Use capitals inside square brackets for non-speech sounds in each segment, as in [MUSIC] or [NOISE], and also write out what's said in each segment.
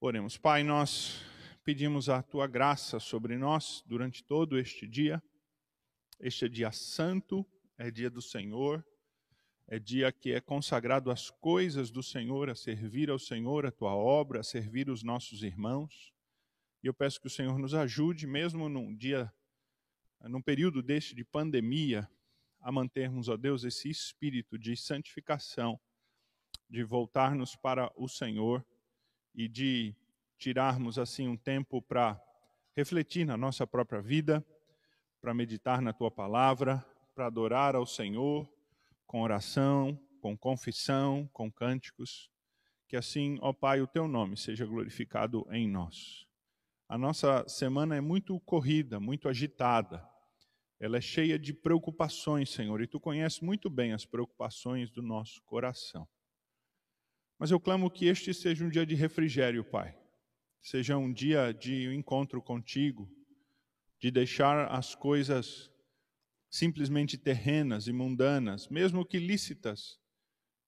Oremos. Pai, nós pedimos a tua graça sobre nós durante todo este dia. Este é dia santo, é dia do Senhor, é dia que é consagrado às coisas do Senhor, a servir ao Senhor, a tua obra, a servir os nossos irmãos. E eu peço que o Senhor nos ajude, mesmo num dia, num período deste de pandemia, a mantermos, ó Deus, esse espírito de santificação, de voltarmos para o Senhor e de tirarmos assim um tempo para refletir na nossa própria vida, para meditar na tua palavra, para adorar ao Senhor com oração, com confissão, com cânticos. Que assim, ó Pai, o teu nome seja glorificado em nós. A nossa semana é muito corrida, muito agitada. Ela é cheia de preocupações, Senhor, e tu conheces muito bem as preocupações do nosso coração. Mas eu clamo que este seja um dia de refrigério, Pai. Seja um dia de encontro contigo, de deixar as coisas simplesmente terrenas e mundanas, mesmo que lícitas,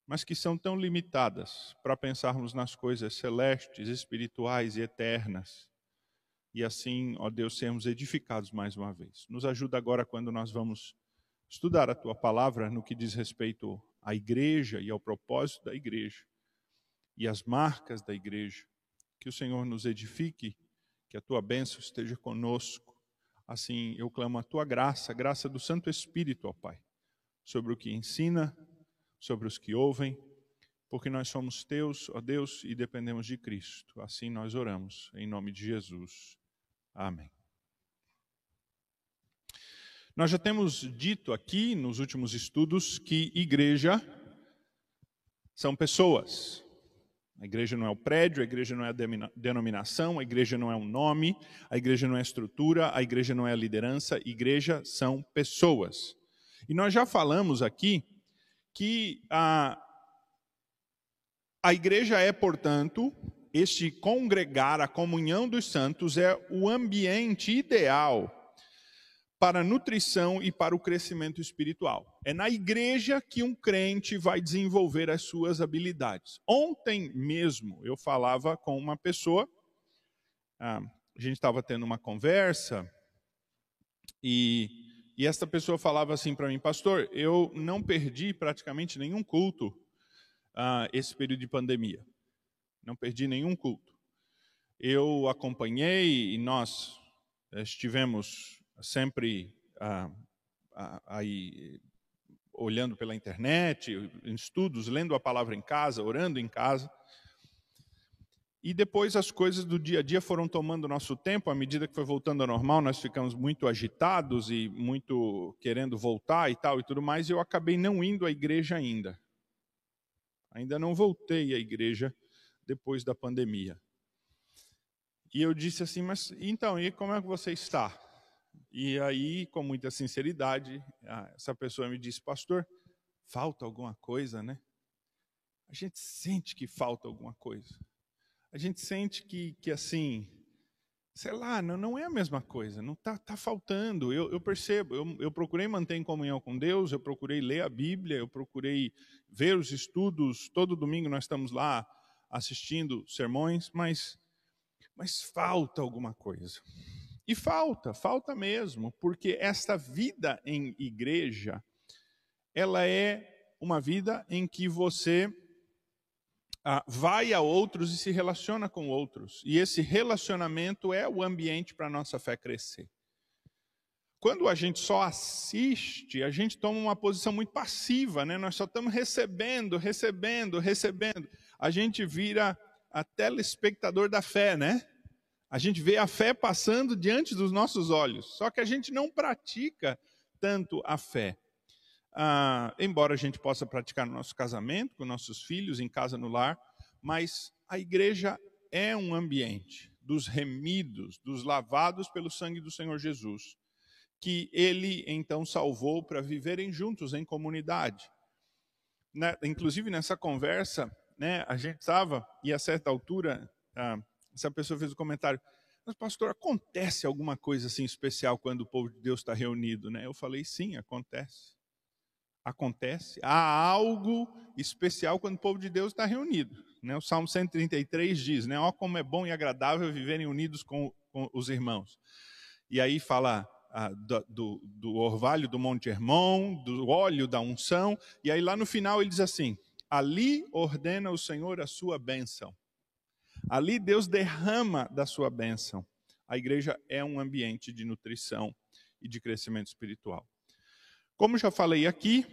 mas que são tão limitadas para pensarmos nas coisas celestes, espirituais e eternas. E assim, ó Deus, sermos edificados mais uma vez. Nos ajuda agora quando nós vamos estudar a tua palavra no que diz respeito à igreja e ao propósito da igreja e as marcas da igreja. Que o Senhor nos edifique, que a tua bênção esteja conosco. Assim, eu clamo a tua graça, a graça do Santo Espírito, ó Pai, sobre o que ensina, sobre os que ouvem, porque nós somos teus, ó Deus, e dependemos de Cristo. Assim nós oramos, em nome de Jesus. Amém. Nós já temos dito aqui nos últimos estudos que igreja são pessoas. A igreja não é o prédio, a igreja não é a denominação, a igreja não é um nome, a igreja não é a estrutura, a igreja não é a liderança, a igreja são pessoas. E nós já falamos aqui que a, a igreja é, portanto, este congregar, a comunhão dos santos, é o ambiente ideal para a nutrição e para o crescimento espiritual. É na igreja que um crente vai desenvolver as suas habilidades. Ontem mesmo eu falava com uma pessoa, ah, a gente estava tendo uma conversa, e, e esta pessoa falava assim para mim, pastor, eu não perdi praticamente nenhum culto ah, esse período de pandemia. Não perdi nenhum culto. Eu acompanhei e nós estivemos sempre ah, ah, aí olhando pela internet, em estudos, lendo a palavra em casa, orando em casa. E depois as coisas do dia a dia foram tomando nosso tempo, à medida que foi voltando ao normal, nós ficamos muito agitados e muito querendo voltar e tal e tudo mais, e eu acabei não indo à igreja ainda. Ainda não voltei à igreja depois da pandemia. E eu disse assim, mas então, e como é que você está? E aí, com muita sinceridade, essa pessoa me disse, pastor, falta alguma coisa, né? A gente sente que falta alguma coisa. A gente sente que, que assim, sei lá, não, não é a mesma coisa, não está tá faltando. Eu, eu percebo, eu, eu procurei manter em comunhão com Deus, eu procurei ler a Bíblia, eu procurei ver os estudos. Todo domingo nós estamos lá assistindo sermões, mas, mas falta alguma coisa. E falta, falta mesmo, porque esta vida em igreja, ela é uma vida em que você ah, vai a outros e se relaciona com outros. E esse relacionamento é o ambiente para a nossa fé crescer. Quando a gente só assiste, a gente toma uma posição muito passiva, né? Nós só estamos recebendo, recebendo, recebendo. A gente vira a telespectador da fé, né? A gente vê a fé passando diante dos nossos olhos, só que a gente não pratica tanto a fé. Ah, embora a gente possa praticar no nosso casamento, com nossos filhos, em casa, no lar, mas a igreja é um ambiente dos remidos, dos lavados pelo sangue do Senhor Jesus, que ele então salvou para viverem juntos em comunidade. Inclusive nessa conversa, né, a gente estava, e a certa altura, ah, essa pessoa fez o um comentário, mas pastor, acontece alguma coisa assim especial quando o povo de Deus está reunido, né? Eu falei, sim, acontece. Acontece. Há algo especial quando o povo de Deus está reunido. Né? O Salmo 133 diz, né? Ó como é bom e agradável viverem unidos com, com os irmãos. E aí fala ah, do, do, orvalho do Monte Hermon, do óleo da unção, e aí lá no final ele diz assim: ali ordena o Senhor a sua bênção. Ali Deus derrama da sua bênção. A igreja é um ambiente de nutrição e de crescimento espiritual. Como já falei aqui,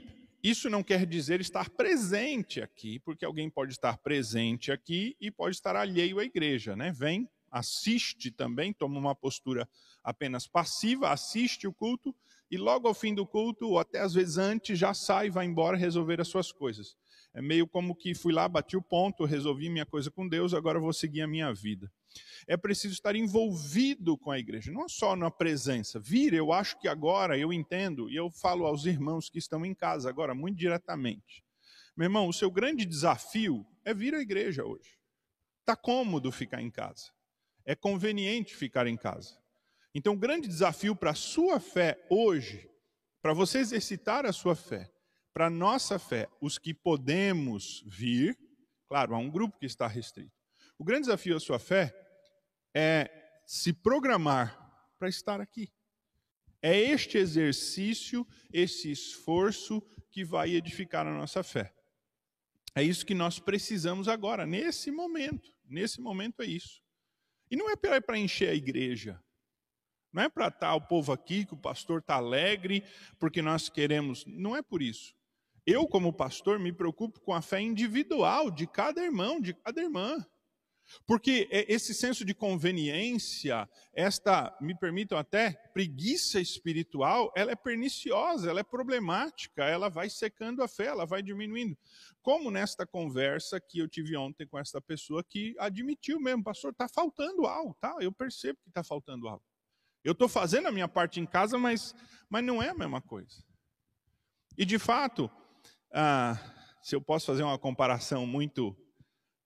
isso não quer dizer estar presente aqui, porque alguém pode estar presente aqui e pode estar alheio à igreja, né? Vem, assiste também, toma uma postura apenas passiva, assiste o culto e logo ao fim do culto, ou até às vezes antes, já sai vai embora resolver as suas coisas. É meio como que fui lá, bati o ponto, resolvi minha coisa com Deus, agora vou seguir a minha vida. É preciso estar envolvido com a igreja, não só na presença. Vir, eu acho que agora eu entendo, e eu falo aos irmãos que estão em casa agora, muito diretamente. Meu irmão, o seu grande desafio é vir à igreja hoje. Está cômodo ficar em casa. É conveniente ficar em casa. Então, o grande desafio para a sua fé hoje, para você exercitar a sua fé, para nossa fé, os que podemos vir, claro, há um grupo que está restrito. O grande desafio da sua fé é se programar para estar aqui. É este exercício, esse esforço que vai edificar a nossa fé. É isso que nós precisamos agora, nesse momento. Nesse momento é isso. E não é para encher a igreja. Não é para estar o povo aqui, que o pastor está alegre, porque nós queremos. Não é por isso. Eu, como pastor, me preocupo com a fé individual de cada irmão, de cada irmã. Porque esse senso de conveniência, esta, me permitam até, preguiça espiritual, ela é perniciosa, ela é problemática, ela vai secando a fé, ela vai diminuindo. Como nesta conversa que eu tive ontem com esta pessoa que admitiu mesmo, pastor, está faltando algo, tá? Eu percebo que está faltando algo. Eu estou fazendo a minha parte em casa, mas, mas não é a mesma coisa. E de fato, ah, se eu posso fazer uma comparação muito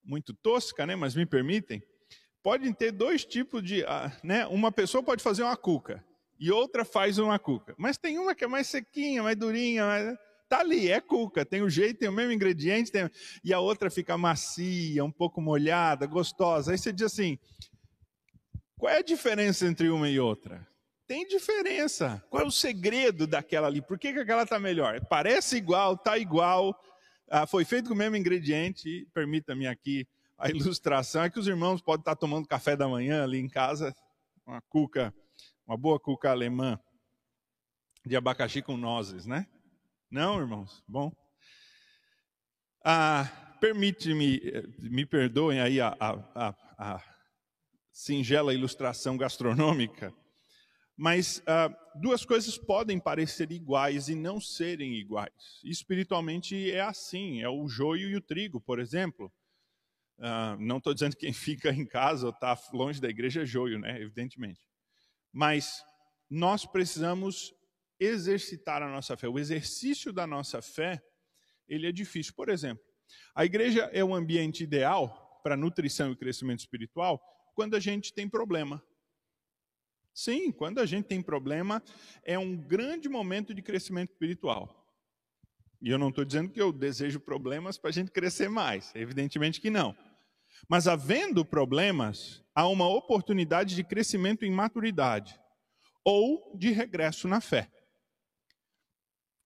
muito tosca, né, mas me permitem, podem ter dois tipos de, ah, né, uma pessoa pode fazer uma cuca e outra faz uma cuca, mas tem uma que é mais sequinha, mais durinha, mais... tá ali, é cuca, tem o jeito, tem o mesmo ingrediente, tem... e a outra fica macia, um pouco molhada, gostosa. Aí você diz assim, qual é a diferença entre uma e outra? Tem diferença. Qual é o segredo daquela ali? Por que, que aquela está melhor? Parece igual, está igual, ah, foi feito com o mesmo ingrediente, permita-me aqui a ilustração, é que os irmãos podem estar tomando café da manhã ali em casa, uma cuca, uma boa cuca alemã de abacaxi com nozes, né? Não, irmãos? Bom. Ah, Permite-me, me perdoem aí a, a, a, a singela ilustração gastronômica, mas ah, duas coisas podem parecer iguais e não serem iguais. Espiritualmente é assim, é o joio e o trigo, por exemplo. Ah, não estou dizendo que quem [LAUGHS] fica em casa ou está longe da igreja é joio, né? evidentemente. Mas nós precisamos exercitar a nossa fé. O exercício da nossa fé, ele é difícil. Por exemplo, a igreja é o ambiente ideal para nutrição e crescimento espiritual quando a gente tem problema. Sim, quando a gente tem problema, é um grande momento de crescimento espiritual. E eu não estou dizendo que eu desejo problemas para a gente crescer mais, evidentemente que não. Mas havendo problemas, há uma oportunidade de crescimento em maturidade ou de regresso na fé.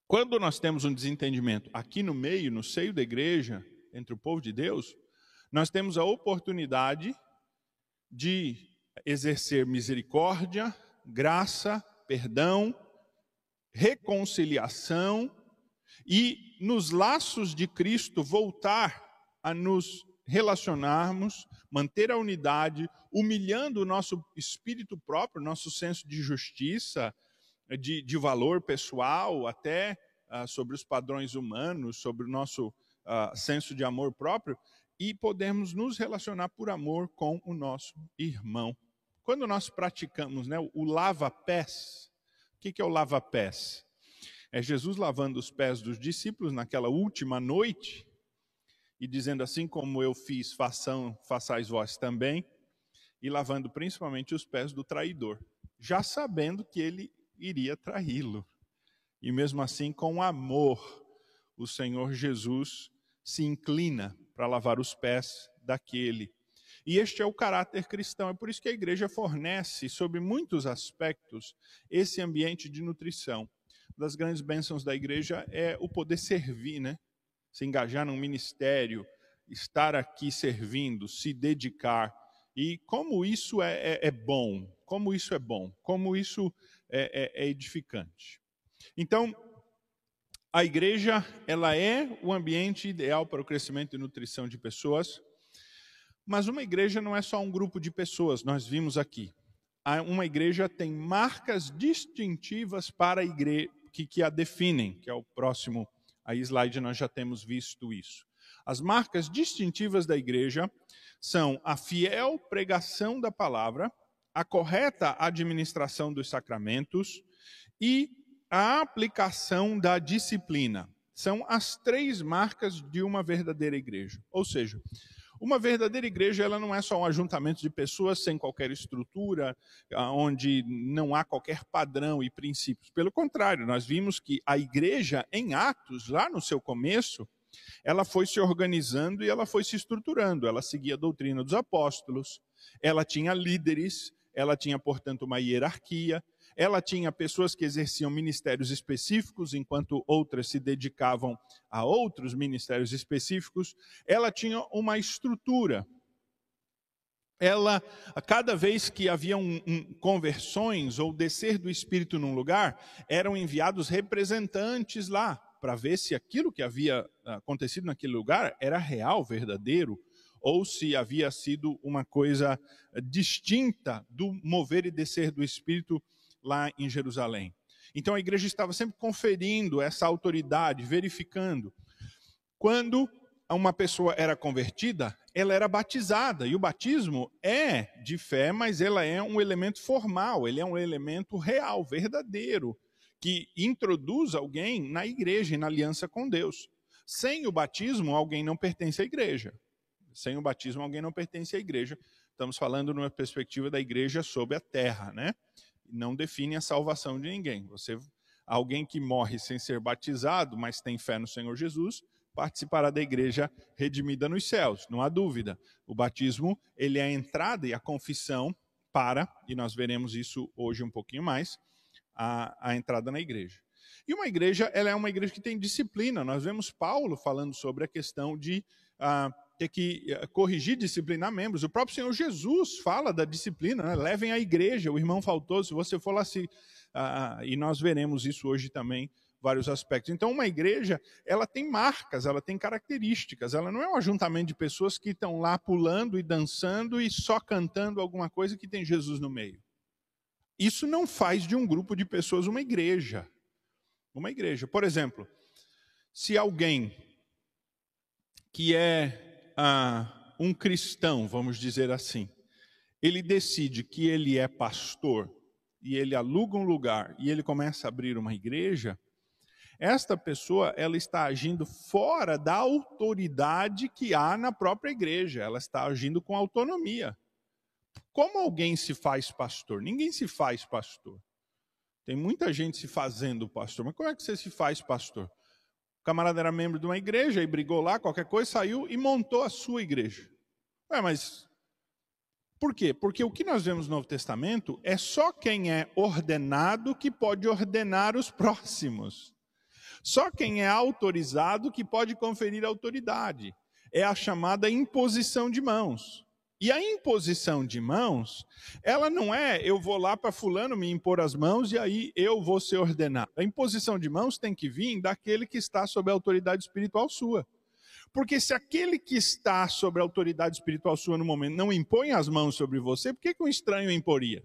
Quando nós temos um desentendimento aqui no meio, no seio da igreja, entre o povo de Deus, nós temos a oportunidade de exercer misericórdia, graça, perdão, reconciliação e nos laços de Cristo voltar a nos relacionarmos, manter a unidade, humilhando o nosso espírito próprio, nosso senso de justiça, de, de valor pessoal, até uh, sobre os padrões humanos, sobre o nosso uh, senso de amor próprio, e podemos nos relacionar por amor com o nosso irmão. Quando nós praticamos né, o lava-pés, o que é o lava-pés? É Jesus lavando os pés dos discípulos naquela última noite e dizendo assim como eu fiz, façam, façais vós também, e lavando principalmente os pés do traidor, já sabendo que ele iria traí-lo. E mesmo assim, com amor, o Senhor Jesus se inclina para lavar os pés daquele. E este é o caráter cristão. É por isso que a igreja fornece, sobre muitos aspectos, esse ambiente de nutrição. Uma das grandes bênçãos da igreja é o poder servir, né? Se engajar num ministério, estar aqui servindo, se dedicar. E como isso é, é, é bom, como isso é bom, como isso é, é, é edificante. Então, a igreja, ela é o ambiente ideal para o crescimento e nutrição de pessoas, mas uma igreja não é só um grupo de pessoas, nós vimos aqui. Uma igreja tem marcas distintivas para a igreja que, que a definem, que é o próximo a slide nós já temos visto isso. As marcas distintivas da igreja são a fiel pregação da palavra, a correta administração dos sacramentos e a aplicação da disciplina. São as três marcas de uma verdadeira igreja. Ou seja, uma verdadeira igreja ela não é só um ajuntamento de pessoas sem qualquer estrutura, onde não há qualquer padrão e princípios. Pelo contrário, nós vimos que a igreja em Atos, lá no seu começo, ela foi se organizando e ela foi se estruturando. Ela seguia a doutrina dos apóstolos, ela tinha líderes, ela tinha, portanto, uma hierarquia, ela tinha pessoas que exerciam ministérios específicos, enquanto outras se dedicavam a outros ministérios específicos. Ela tinha uma estrutura. Ela, cada vez que havia um, um, conversões ou descer do Espírito num lugar, eram enviados representantes lá para ver se aquilo que havia acontecido naquele lugar era real, verdadeiro, ou se havia sido uma coisa distinta do mover e descer do Espírito lá em Jerusalém. Então a igreja estava sempre conferindo essa autoridade, verificando. Quando uma pessoa era convertida, ela era batizada. E o batismo é de fé, mas ela é um elemento formal, ele é um elemento real, verdadeiro, que introduz alguém na igreja e na aliança com Deus. Sem o batismo, alguém não pertence à igreja. Sem o batismo, alguém não pertence à igreja. Estamos falando numa perspectiva da igreja sobre a terra, né? Não define a salvação de ninguém. Você, alguém que morre sem ser batizado, mas tem fé no Senhor Jesus, participará da igreja redimida nos céus. Não há dúvida. O batismo ele é a entrada e a confissão para, e nós veremos isso hoje um pouquinho mais, a, a entrada na igreja. E uma igreja, ela é uma igreja que tem disciplina. Nós vemos Paulo falando sobre a questão de ah, ter que eh, corrigir, disciplinar membros. O próprio Senhor Jesus fala da disciplina, né? levem a igreja, o irmão faltou, se você for lá se... Ah, e nós veremos isso hoje também, vários aspectos. Então, uma igreja, ela tem marcas, ela tem características, ela não é um ajuntamento de pessoas que estão lá pulando e dançando e só cantando alguma coisa que tem Jesus no meio. Isso não faz de um grupo de pessoas uma igreja. Uma igreja. Por exemplo, se alguém que é ah, um cristão, vamos dizer assim, ele decide que ele é pastor e ele aluga um lugar e ele começa a abrir uma igreja, esta pessoa ela está agindo fora da autoridade que há na própria igreja, ela está agindo com autonomia. Como alguém se faz pastor? Ninguém se faz pastor. Tem muita gente se fazendo pastor, mas como é que você se faz pastor? Camarada era membro de uma igreja e brigou lá, qualquer coisa, saiu e montou a sua igreja. Ué, mas por quê? Porque o que nós vemos no Novo Testamento é só quem é ordenado que pode ordenar os próximos. Só quem é autorizado que pode conferir autoridade. É a chamada imposição de mãos. E a imposição de mãos, ela não é eu vou lá para fulano me impor as mãos e aí eu vou ser ordenado. A imposição de mãos tem que vir daquele que está sob a autoridade espiritual sua. Porque se aquele que está sob a autoridade espiritual sua no momento não impõe as mãos sobre você, por que, que um estranho imporia?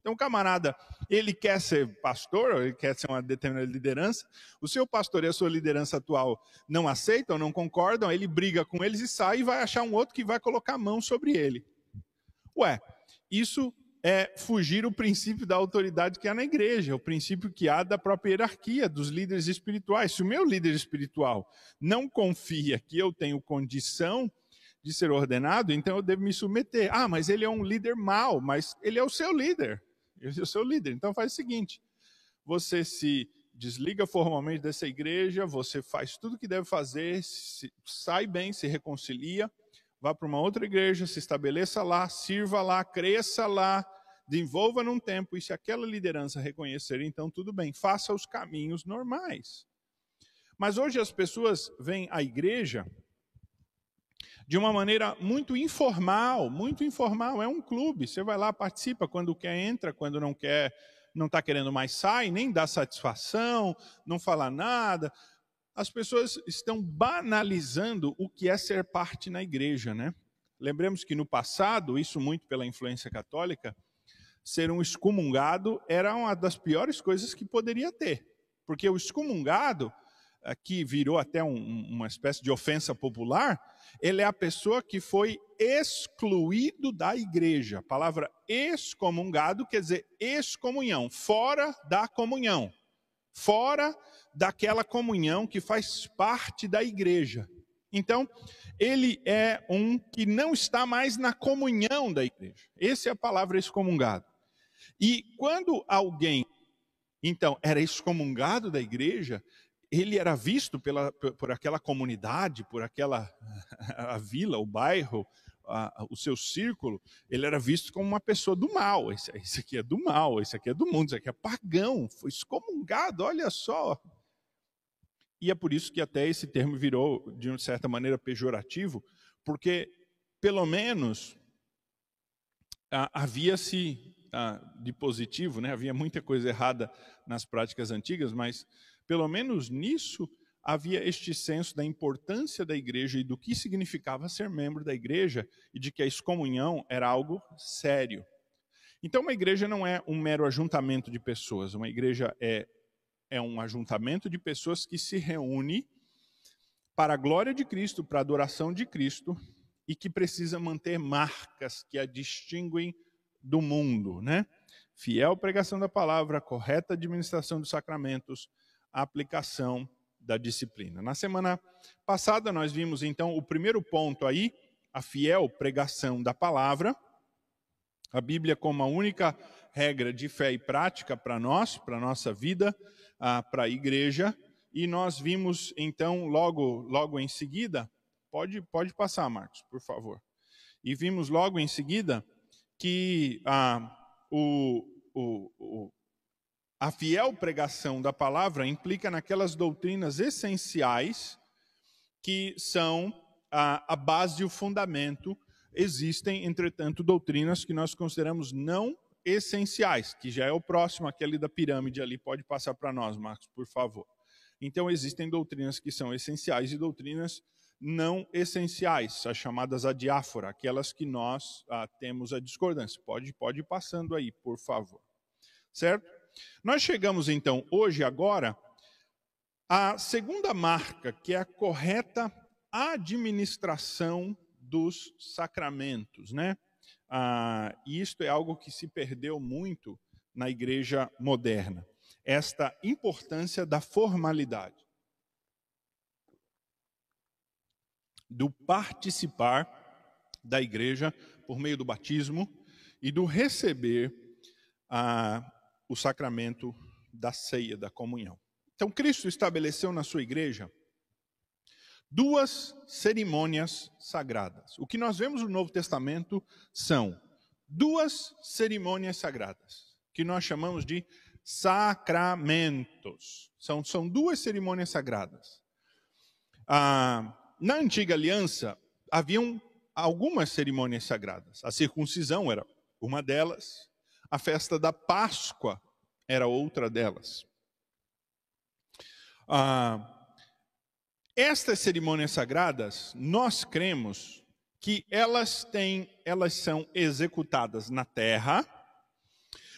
Então, um camarada, ele quer ser pastor, ele quer ser uma determinada liderança, o seu pastor e a sua liderança atual não aceitam, não concordam, ele briga com eles e sai e vai achar um outro que vai colocar a mão sobre ele. Ué, isso é fugir o princípio da autoridade que há na igreja, o princípio que há da própria hierarquia dos líderes espirituais. Se o meu líder espiritual não confia que eu tenho condição de ser ordenado, então eu devo me submeter. Ah, mas ele é um líder mau, mas ele é o seu líder. Eu sou seu líder. Então faz o seguinte: você se desliga formalmente dessa igreja, você faz tudo o que deve fazer, se, sai bem, se reconcilia, vá para uma outra igreja, se estabeleça lá, sirva lá, cresça lá, desenvolva num tempo, e se aquela liderança reconhecer, então tudo bem, faça os caminhos normais. Mas hoje as pessoas vêm à igreja de uma maneira muito informal, muito informal, é um clube, você vai lá, participa, quando quer entra, quando não quer não está querendo mais sai, nem dá satisfação, não fala nada. As pessoas estão banalizando o que é ser parte na igreja, né? Lembremos que no passado, isso muito pela influência católica, ser um excomungado era uma das piores coisas que poderia ter. Porque o excomungado que virou até um, uma espécie de ofensa popular, ele é a pessoa que foi excluído da igreja. A palavra excomungado quer dizer excomunhão, fora da comunhão, fora daquela comunhão que faz parte da igreja. Então, ele é um que não está mais na comunhão da igreja. Essa é a palavra excomungado. E quando alguém, então, era excomungado da igreja, ele era visto pela, por aquela comunidade, por aquela [LAUGHS] a vila, o bairro, a, o seu círculo, ele era visto como uma pessoa do mal. Esse, esse aqui é do mal, esse aqui é do mundo, esse aqui é pagão, foi excomungado, olha só. E é por isso que até esse termo virou, de uma certa maneira, pejorativo, porque, pelo menos, havia-se de positivo, né? havia muita coisa errada nas práticas antigas, mas pelo menos nisso, havia este senso da importância da igreja e do que significava ser membro da igreja e de que a excomunhão era algo sério. Então, uma igreja não é um mero ajuntamento de pessoas, uma igreja é, é um ajuntamento de pessoas que se reúne para a glória de Cristo, para a adoração de Cristo e que precisa manter marcas que a distinguem do mundo, né? Fiel pregação da palavra, correta administração dos sacramentos, a aplicação da disciplina. Na semana passada, nós vimos então o primeiro ponto aí, a fiel pregação da palavra, a Bíblia como a única regra de fé e prática para nós, para a nossa vida, para a igreja, e nós vimos então logo, logo em seguida, pode, pode passar, Marcos, por favor. E vimos logo em seguida que ah, o, o, o, a fiel pregação da palavra implica naquelas doutrinas essenciais que são a, a base e o fundamento. Existem, entretanto, doutrinas que nós consideramos não essenciais, que já é o próximo, aquele da pirâmide ali, pode passar para nós, Marcos, por favor. Então, existem doutrinas que são essenciais e doutrinas não essenciais, as chamadas adiáfora, aquelas que nós ah, temos a discordância. Pode, pode ir passando aí, por favor. Certo? Nós chegamos então hoje, agora, à segunda marca, que é a correta administração dos sacramentos, né? Ah, e isto é algo que se perdeu muito na igreja moderna. Esta importância da formalidade, do participar da igreja por meio do batismo e do receber a o sacramento da ceia, da comunhão. Então, Cristo estabeleceu na sua igreja duas cerimônias sagradas. O que nós vemos no Novo Testamento são duas cerimônias sagradas, que nós chamamos de sacramentos. São, são duas cerimônias sagradas. Ah, na antiga aliança, haviam algumas cerimônias sagradas. A circuncisão era uma delas, a festa da Páscoa era outra delas. Ah, estas cerimônias sagradas, nós cremos que elas têm, elas são executadas na terra,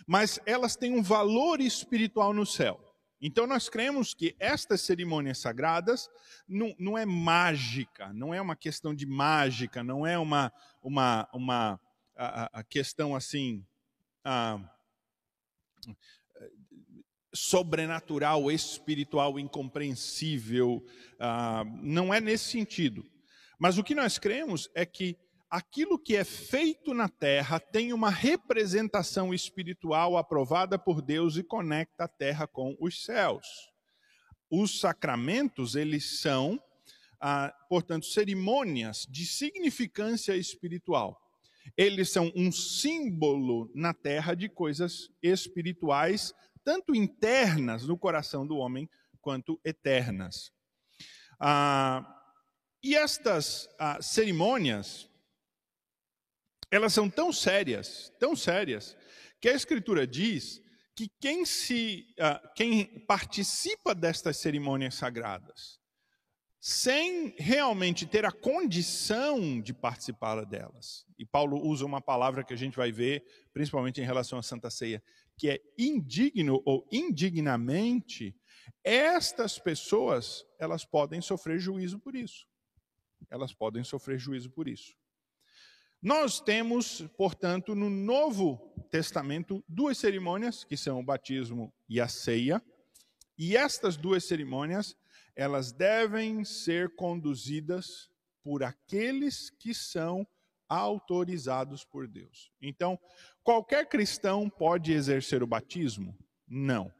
mas elas têm um valor espiritual no céu. Então nós cremos que estas cerimônias sagradas não, não é mágica, não é uma questão de mágica, não é uma, uma, uma a, a questão assim ah, sobrenatural, espiritual, incompreensível. Ah, não é nesse sentido. Mas o que nós cremos é que aquilo que é feito na terra tem uma representação espiritual aprovada por Deus e conecta a terra com os céus. os sacramentos, eles são, ah, portanto, cerimônias de significância espiritual. Eles são um símbolo na terra de coisas espirituais, tanto internas no coração do homem, quanto eternas. Ah, e estas ah, cerimônias, elas são tão sérias, tão sérias, que a Escritura diz que quem, se, uh, quem participa destas cerimônias sagradas, sem realmente ter a condição de participar delas, e Paulo usa uma palavra que a gente vai ver, principalmente em relação à Santa Ceia, que é indigno ou indignamente, estas pessoas, elas podem sofrer juízo por isso. Elas podem sofrer juízo por isso. Nós temos, portanto, no Novo Testamento, duas cerimônias, que são o batismo e a ceia. E estas duas cerimônias, elas devem ser conduzidas por aqueles que são autorizados por Deus. Então, qualquer cristão pode exercer o batismo? Não.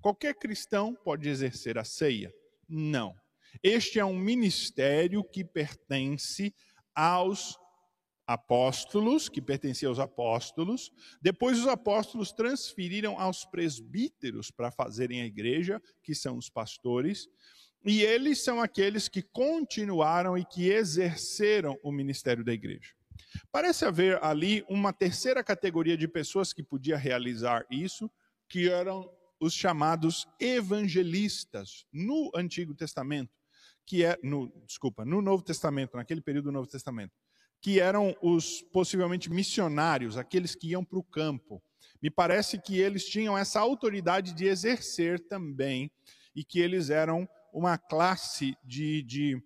Qualquer cristão pode exercer a ceia? Não. Este é um ministério que pertence aos apóstolos, que pertencia aos apóstolos. Depois os apóstolos transferiram aos presbíteros para fazerem a igreja, que são os pastores. E eles são aqueles que continuaram e que exerceram o ministério da igreja. Parece haver ali uma terceira categoria de pessoas que podia realizar isso, que eram os chamados evangelistas no Antigo Testamento, que é no, desculpa, no Novo Testamento, naquele período do Novo Testamento, que eram os possivelmente missionários, aqueles que iam para o campo. Me parece que eles tinham essa autoridade de exercer também, e que eles eram uma classe de, de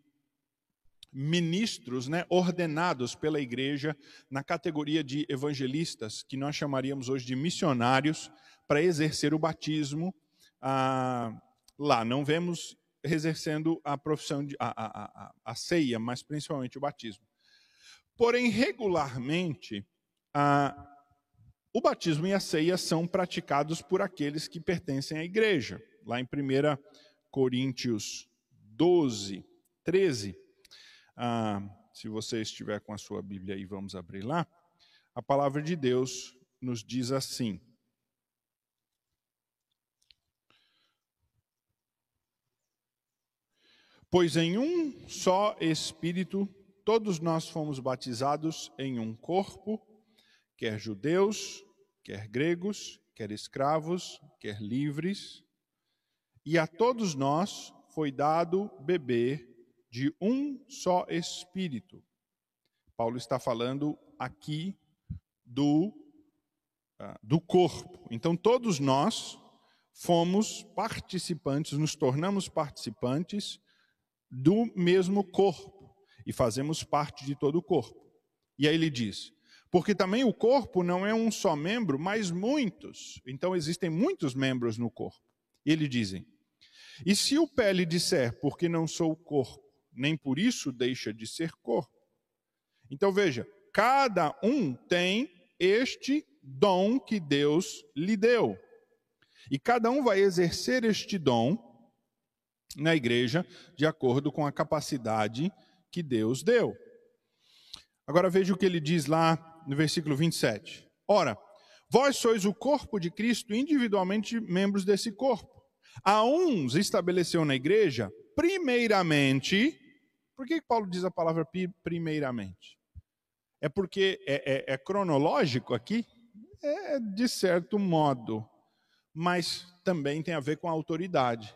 ministros né, ordenados pela igreja na categoria de evangelistas, que nós chamaríamos hoje de missionários, para exercer o batismo ah, lá. Não vemos exercendo a profissão de a, a, a, ceia, mas principalmente o batismo. Porém, regularmente, a, o batismo e a ceia são praticados por aqueles que pertencem à igreja. Lá em 1 Coríntios 12, 13, ah, se você estiver com a sua Bíblia aí, vamos abrir lá. A palavra de Deus nos diz assim: Pois em um só Espírito todos nós fomos batizados em um corpo, quer judeus, quer gregos, quer escravos, quer livres, e a todos nós foi dado beber de um só espírito. Paulo está falando aqui do, uh, do corpo. Então, todos nós fomos participantes, nos tornamos participantes do mesmo corpo e fazemos parte de todo o corpo. E aí ele diz: porque também o corpo não é um só membro, mas muitos. Então existem muitos membros no corpo. E ele dizem: e se o pé lhe disser, porque não sou corpo, nem por isso deixa de ser corpo. Então veja, cada um tem este dom que Deus lhe deu. E cada um vai exercer este dom na igreja de acordo com a capacidade que Deus deu. Agora veja o que ele diz lá no versículo 27. Ora, vós sois o corpo de Cristo, individualmente membros desse corpo. A uns estabeleceu na igreja, primeiramente. Por que Paulo diz a palavra primeiramente? É porque é, é, é cronológico aqui? É de certo modo, mas também tem a ver com a autoridade.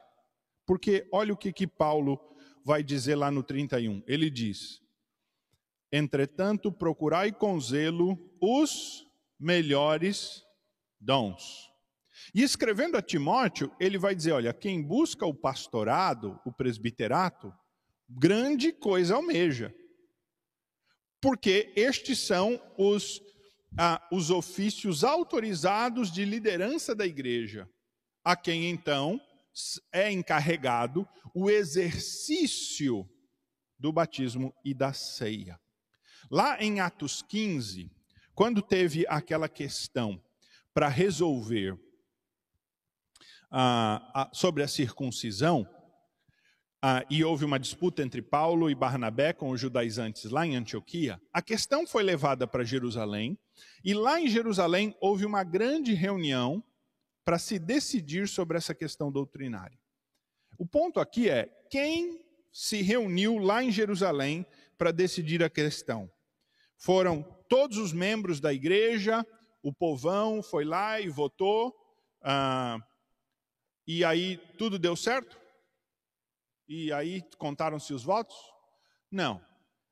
Porque olha o que, que Paulo vai dizer lá no 31. Ele diz: Entretanto, procurai com zelo os melhores dons. E escrevendo a Timóteo, ele vai dizer: olha, quem busca o pastorado, o presbiterato, grande coisa almeja. Porque estes são os, ah, os ofícios autorizados de liderança da igreja, a quem então é encarregado o exercício do batismo e da ceia. Lá em Atos 15, quando teve aquela questão para resolver ah, sobre a circuncisão, ah, e houve uma disputa entre Paulo e Barnabé com os judaizantes lá em Antioquia, a questão foi levada para Jerusalém, e lá em Jerusalém houve uma grande reunião para se decidir sobre essa questão doutrinária. O ponto aqui é quem se reuniu lá em Jerusalém para decidir a questão. Foram todos os membros da igreja, o povão foi lá e votou, ah, e aí tudo deu certo? e aí contaram-se os votos? Não.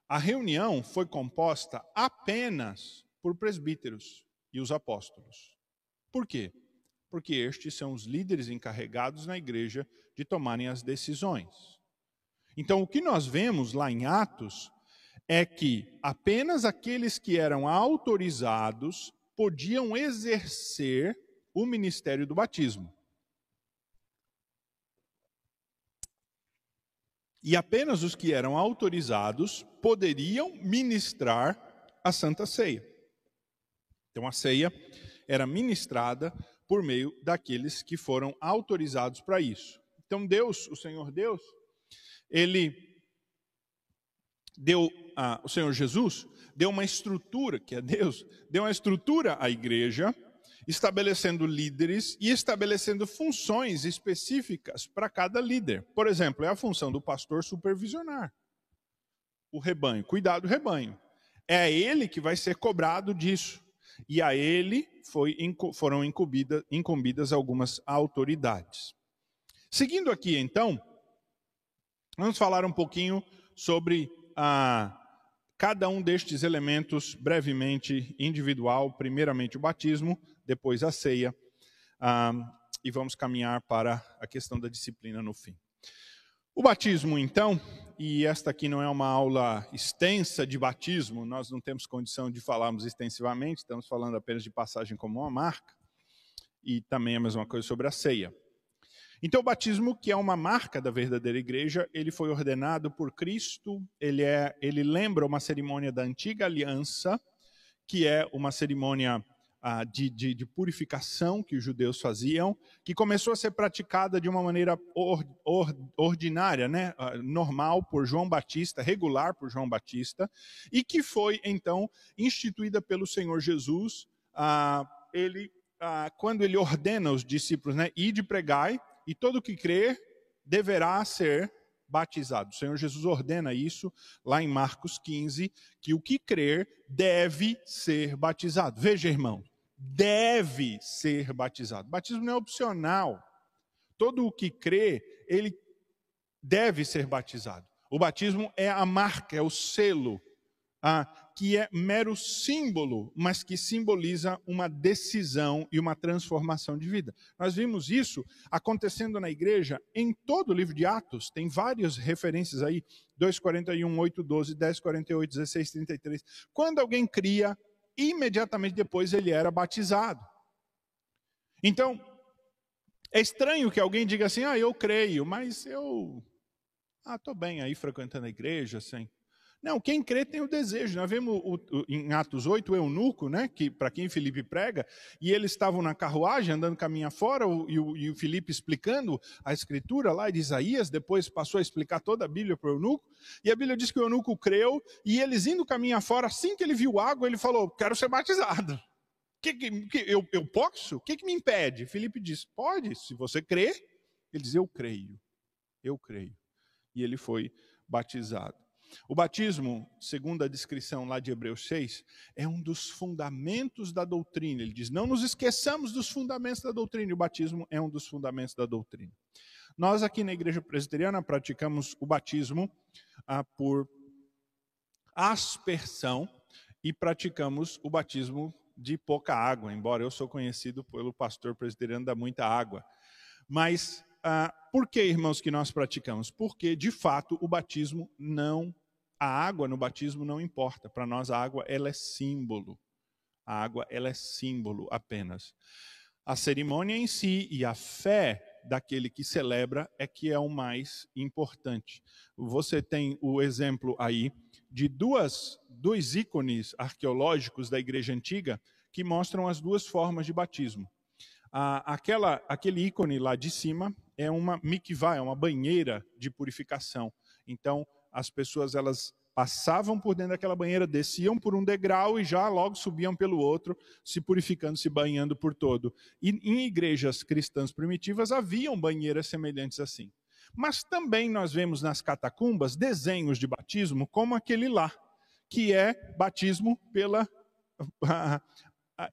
A reunião foi composta apenas por presbíteros e os apóstolos. Por quê? Porque estes são os líderes encarregados na igreja de tomarem as decisões. Então, o que nós vemos lá em Atos é que apenas aqueles que eram autorizados podiam exercer o ministério do batismo. E apenas os que eram autorizados poderiam ministrar a Santa Ceia. Então a ceia era ministrada por meio daqueles que foram autorizados para isso. Então Deus, o Senhor Deus, ele deu, ah, o Senhor Jesus deu uma estrutura, que é Deus, deu uma estrutura à igreja estabelecendo líderes e estabelecendo funções específicas para cada líder. Por exemplo, é a função do pastor supervisionar o rebanho, cuidar do rebanho. É ele que vai ser cobrado disso. E a ele foi, foram incumbidas algumas autoridades. Seguindo aqui, então, vamos falar um pouquinho sobre a cada um destes elementos brevemente individual, primeiramente o batismo, depois a ceia, e vamos caminhar para a questão da disciplina no fim. O batismo, então, e esta aqui não é uma aula extensa de batismo, nós não temos condição de falarmos extensivamente, estamos falando apenas de passagem como uma marca, e também a mesma coisa sobre a ceia. Então, o batismo, que é uma marca da verdadeira igreja, ele foi ordenado por Cristo, ele, é, ele lembra uma cerimônia da antiga aliança, que é uma cerimônia ah, de, de, de, purificação que os judeus faziam, que começou a ser praticada de uma maneira or, or, ordinária, né, ah, normal por João Batista, regular por João Batista, e que foi então instituída pelo Senhor Jesus. Ah, ele, ah, quando ele ordena os discípulos, né, de pregai, e todo que crer deverá ser batizado. O Senhor Jesus ordena isso lá em Marcos 15, que o que crer deve ser batizado. Veja, irmão, deve ser batizado. batismo não é opcional. Todo o que crê, ele deve ser batizado. O batismo é a marca, é o selo ah, que é mero símbolo, mas que simboliza uma decisão e uma transformação de vida. Nós vimos isso acontecendo na igreja em todo o livro de Atos, tem várias referências aí, 2,41, 8, 12, 10, 48, 16, 33. Quando alguém cria, imediatamente depois ele era batizado. Então, é estranho que alguém diga assim, ah, eu creio, mas eu, ah, estou bem aí frequentando a igreja, assim, não, quem crê tem o desejo. Nós vemos o, o, em Atos 8 o eunuco, né, que para quem Felipe prega, e eles estavam na carruagem andando caminho fora, o, e, o, e o Felipe explicando a escritura lá de Isaías, depois passou a explicar toda a Bíblia para o eunuco, e a Bíblia diz que o eunuco creu, e eles indo caminho fora, assim que ele viu água, ele falou: Quero ser batizado. Que, que, que eu, eu posso? O que, que me impede? Felipe disse: Pode, se você crê. Ele diz: Eu creio, eu creio. E ele foi batizado. O batismo, segundo a descrição lá de Hebreus 6, é um dos fundamentos da doutrina. Ele diz: não nos esqueçamos dos fundamentos da doutrina. E o batismo é um dos fundamentos da doutrina. Nós aqui na Igreja Presbiteriana praticamos o batismo ah, por aspersão e praticamos o batismo de pouca água, embora eu sou conhecido pelo pastor presbiteriano da muita água. Mas ah, por que, irmãos, que nós praticamos? Porque, de fato, o batismo não. A água no batismo não importa. Para nós, a água ela é símbolo. A água ela é símbolo apenas. A cerimônia em si e a fé daquele que celebra é que é o mais importante. Você tem o exemplo aí de duas, dois ícones arqueológicos da igreja antiga que mostram as duas formas de batismo. Ah, aquela, aquele ícone lá de cima é uma mikvah, é uma banheira de purificação. Então, as pessoas elas passavam por dentro daquela banheira, desciam por um degrau e já logo subiam pelo outro, se purificando, se banhando por todo. E em igrejas cristãs primitivas haviam banheiras semelhantes assim. Mas também nós vemos nas catacumbas desenhos de batismo como aquele lá, que é batismo pela [LAUGHS]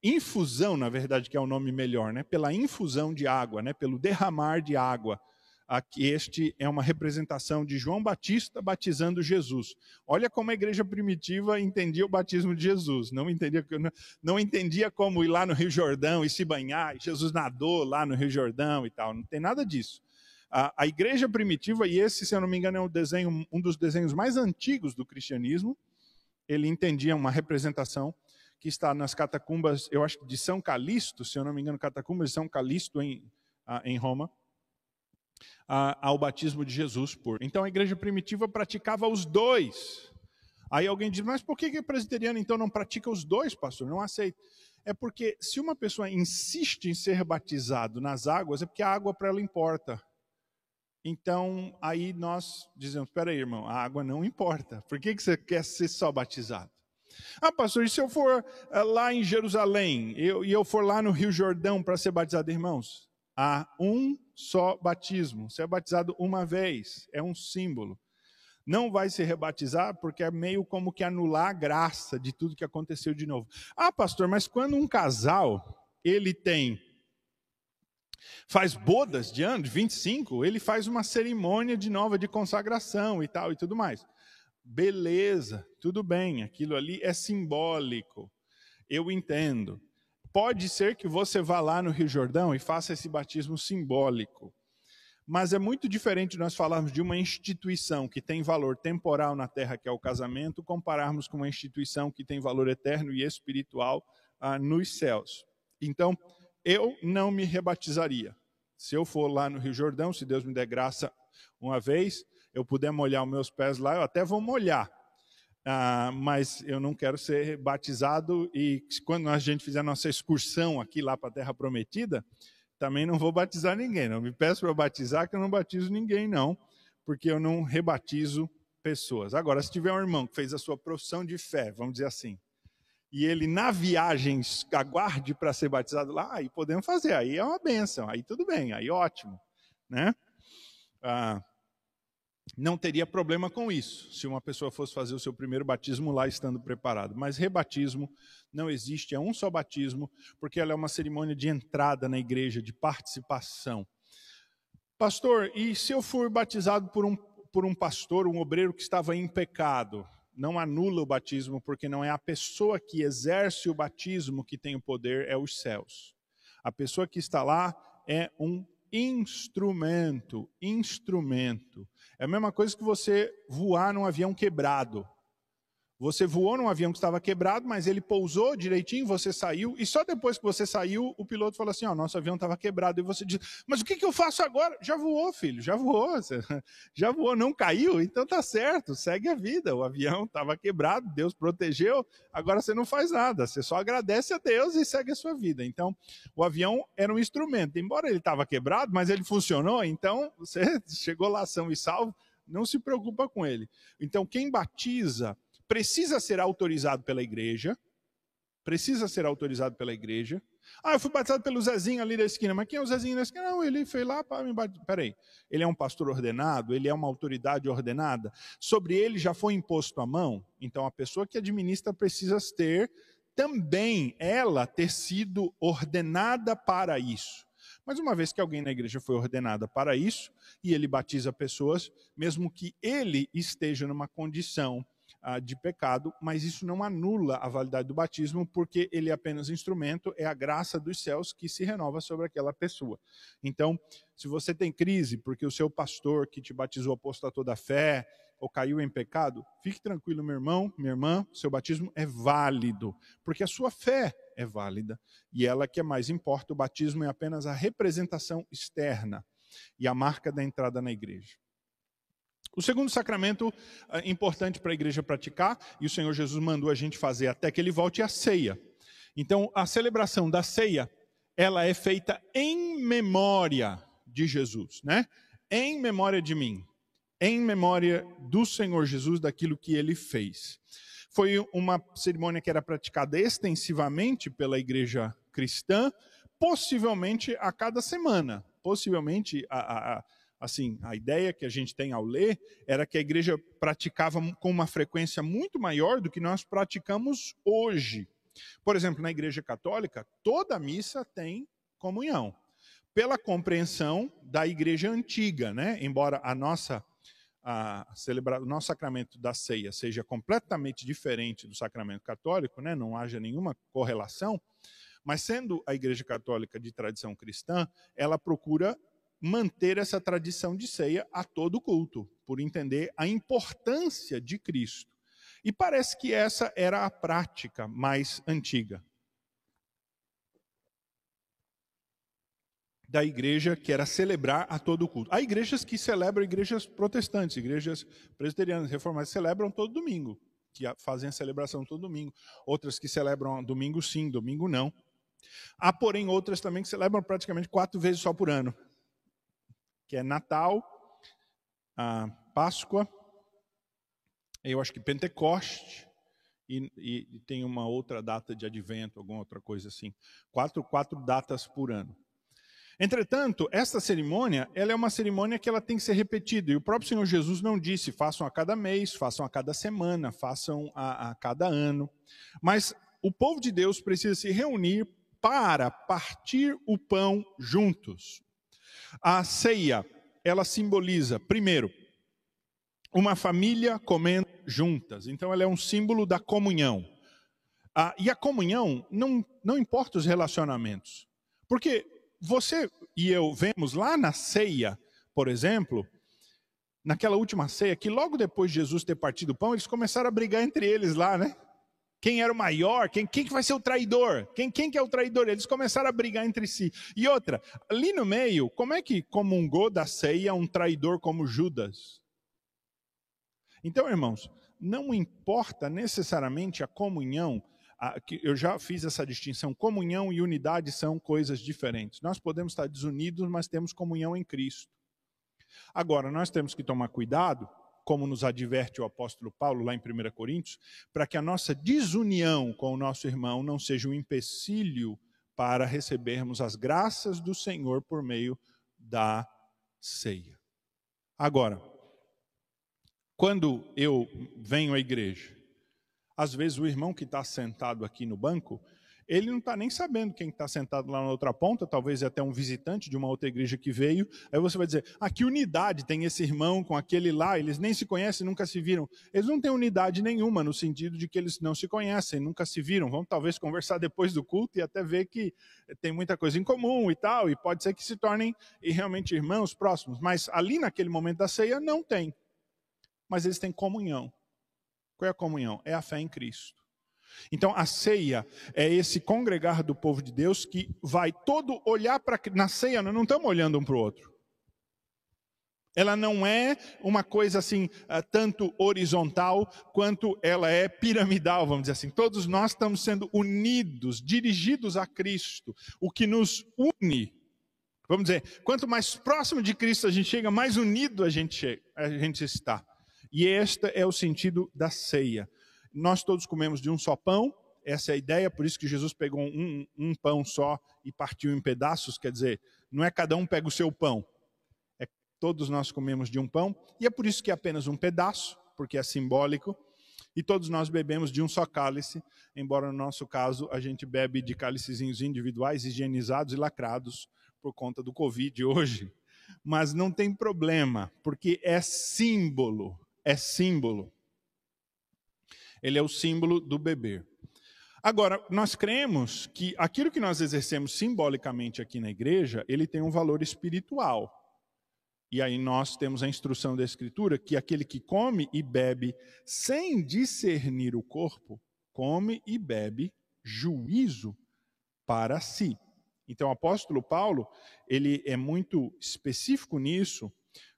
infusão, na verdade, que é o nome melhor, né? Pela infusão de água, né? Pelo derramar de água. Aqui este é uma representação de João Batista batizando Jesus. Olha como a igreja primitiva entendia o batismo de Jesus. Não entendia, não entendia como ir lá no Rio Jordão e se banhar. E Jesus nadou lá no Rio Jordão e tal. Não tem nada disso. A, a igreja primitiva, e esse, se eu não me engano, é um, desenho, um dos desenhos mais antigos do cristianismo, ele entendia uma representação que está nas catacumbas, eu acho de São Calixto, se eu não me engano, catacumbas de São Calixto em, em Roma ao batismo de Jesus. Por. Então a igreja primitiva praticava os dois. Aí alguém diz, mas por que a presbiteriana então não pratica os dois, pastor? Não aceita. É porque se uma pessoa insiste em ser batizado nas águas, é porque a água para ela importa. Então, aí nós dizemos: espera aí, irmão, a água não importa. Por que, que você quer ser só batizado? Ah, pastor, e se eu for eh, lá em Jerusalém eu, e eu for lá no Rio Jordão para ser batizado, irmãos? Há um só batismo. Você é batizado uma vez, é um símbolo. Não vai se rebatizar porque é meio como que anular a graça de tudo que aconteceu de novo. Ah, pastor, mas quando um casal ele tem faz bodas de anos, 25, ele faz uma cerimônia de nova de consagração e tal e tudo mais. Beleza, tudo bem, aquilo ali é simbólico. Eu entendo pode ser que você vá lá no Rio Jordão e faça esse batismo simbólico. Mas é muito diferente nós falarmos de uma instituição que tem valor temporal na terra, que é o casamento, compararmos com uma instituição que tem valor eterno e espiritual ah, nos céus. Então, eu não me rebatizaria. Se eu for lá no Rio Jordão, se Deus me der graça uma vez, eu puder molhar os meus pés lá, eu até vou molhar. Ah, mas eu não quero ser batizado e quando a gente fizer a nossa excursão aqui lá para a Terra Prometida, também não vou batizar ninguém. Não me peço para batizar que eu não batizo ninguém não, porque eu não rebatizo pessoas. Agora, se tiver um irmão que fez a sua profissão de fé, vamos dizer assim, e ele na viagem aguarde para ser batizado lá, aí podemos fazer, aí é uma benção, aí tudo bem, aí ótimo, né? Ah, não teria problema com isso, se uma pessoa fosse fazer o seu primeiro batismo lá estando preparado. Mas rebatismo não existe, é um só batismo, porque ela é uma cerimônia de entrada na igreja, de participação. Pastor, e se eu for batizado por um, por um pastor, um obreiro que estava em pecado? Não anula o batismo, porque não é a pessoa que exerce o batismo que tem o poder, é os céus. A pessoa que está lá é um instrumento, instrumento. É a mesma coisa que você voar num avião quebrado. Você voou num avião que estava quebrado, mas ele pousou direitinho, você saiu, e só depois que você saiu, o piloto falou assim: Ó, oh, nosso avião estava quebrado. E você diz: Mas o que, que eu faço agora? Já voou, filho, já voou. [LAUGHS] Já voou, não caiu, então tá certo, segue a vida. O avião estava quebrado, Deus protegeu, agora você não faz nada, você só agradece a Deus e segue a sua vida. Então, o avião era um instrumento, embora ele estava quebrado, mas ele funcionou, então você [LAUGHS] chegou lá são e salvo, não se preocupa com ele. Então, quem batiza precisa ser autorizado pela igreja. Precisa ser autorizado pela igreja. Ah, eu fui batizado pelo Zezinho ali da esquina. Mas quem é o Zezinho da esquina? Não, ele foi lá para me batizar. Peraí, ele é um pastor ordenado? Ele é uma autoridade ordenada? Sobre ele já foi imposto a mão? Então a pessoa que administra precisa ter também ela ter sido ordenada para isso. Mas uma vez que alguém na igreja foi ordenada para isso, e ele batiza pessoas, mesmo que ele esteja numa condição ah, de pecado, mas isso não anula a validade do batismo, porque ele é apenas instrumento, é a graça dos céus que se renova sobre aquela pessoa. Então, se você tem crise porque o seu pastor que te batizou apostatou da fé ou caiu em pecado, fique tranquilo, meu irmão, minha irmã, seu batismo é válido, porque a sua fé é válida e ela que é mais importa, o batismo é apenas a representação externa e a marca da entrada na igreja. O segundo sacramento é importante para a igreja praticar, e o Senhor Jesus mandou a gente fazer até que ele volte é a ceia. Então, a celebração da ceia, ela é feita em memória de Jesus, né? Em memória de mim, em memória do Senhor Jesus, daquilo que ele fez. Foi uma cerimônia que era praticada extensivamente pela igreja cristã, possivelmente a cada semana. Possivelmente, a, a, assim, a ideia que a gente tem ao ler era que a igreja praticava com uma frequência muito maior do que nós praticamos hoje. Por exemplo, na igreja católica, toda missa tem comunhão. Pela compreensão da igreja antiga, né? Embora a nossa a celebrar o nosso sacramento da ceia seja completamente diferente do sacramento católico, né, não haja nenhuma correlação, mas sendo a Igreja Católica de tradição cristã, ela procura manter essa tradição de ceia a todo culto, por entender a importância de Cristo. E parece que essa era a prática mais antiga. da igreja, que era celebrar a todo culto. Há igrejas que celebram, igrejas protestantes, igrejas presbiterianas, reformadas, celebram todo domingo, que fazem a celebração todo domingo. Outras que celebram domingo sim, domingo não. Há, porém, outras também que celebram praticamente quatro vezes só por ano, que é Natal, a Páscoa, eu acho que Pentecoste, e, e, tem uma outra data de advento, alguma outra coisa assim. Quatro, quatro datas por ano. Entretanto, esta cerimônia, ela é uma cerimônia que ela tem que ser repetida. E o próprio Senhor Jesus não disse, façam a cada mês, façam a cada semana, façam a, a cada ano. Mas o povo de Deus precisa se reunir para partir o pão juntos. A ceia, ela simboliza, primeiro, uma família comendo juntas. Então, ela é um símbolo da comunhão. Ah, e a comunhão não, não importa os relacionamentos. Porque você e eu vemos lá na ceia, por exemplo, naquela última ceia, que logo depois de Jesus ter partido o pão, eles começaram a brigar entre eles lá, né? Quem era o maior? Quem, quem que vai ser o traidor? Quem, quem que é o traidor? Eles começaram a brigar entre si. E outra, ali no meio, como é que comungou da ceia um traidor como Judas? Então, irmãos, não importa necessariamente a comunhão eu já fiz essa distinção. Comunhão e unidade são coisas diferentes. Nós podemos estar desunidos, mas temos comunhão em Cristo. Agora, nós temos que tomar cuidado, como nos adverte o apóstolo Paulo lá em 1 Coríntios, para que a nossa desunião com o nosso irmão não seja um empecilho para recebermos as graças do Senhor por meio da ceia. Agora, quando eu venho à igreja às vezes o irmão que está sentado aqui no banco, ele não está nem sabendo quem está sentado lá na outra ponta, talvez é até um visitante de uma outra igreja que veio. Aí você vai dizer: ah, que unidade tem esse irmão com aquele lá? Eles nem se conhecem, nunca se viram. Eles não têm unidade nenhuma, no sentido de que eles não se conhecem, nunca se viram. Vão talvez conversar depois do culto e até ver que tem muita coisa em comum e tal, e pode ser que se tornem realmente irmãos próximos. Mas ali naquele momento da ceia, não tem. Mas eles têm comunhão. Qual é a comunhão? É a fé em Cristo. Então a ceia é esse congregar do povo de Deus que vai todo olhar para na ceia, nós não estamos olhando um para o outro. Ela não é uma coisa assim, ah, tanto horizontal quanto ela é piramidal, vamos dizer assim. Todos nós estamos sendo unidos, dirigidos a Cristo. O que nos une, vamos dizer, quanto mais próximo de Cristo a gente chega, mais unido a gente, a gente está. E este é o sentido da ceia. Nós todos comemos de um só pão, essa é a ideia, por isso que Jesus pegou um, um pão só e partiu em pedaços, quer dizer, não é cada um pega o seu pão, é todos nós comemos de um pão, e é por isso que é apenas um pedaço, porque é simbólico, e todos nós bebemos de um só cálice, embora no nosso caso a gente bebe de cálicezinhos individuais, higienizados e lacrados por conta do Covid hoje. Mas não tem problema, porque é símbolo é símbolo. Ele é o símbolo do beber. Agora, nós cremos que aquilo que nós exercemos simbolicamente aqui na igreja, ele tem um valor espiritual. E aí nós temos a instrução da Escritura que aquele que come e bebe sem discernir o corpo, come e bebe juízo para si. Então o apóstolo Paulo, ele é muito específico nisso,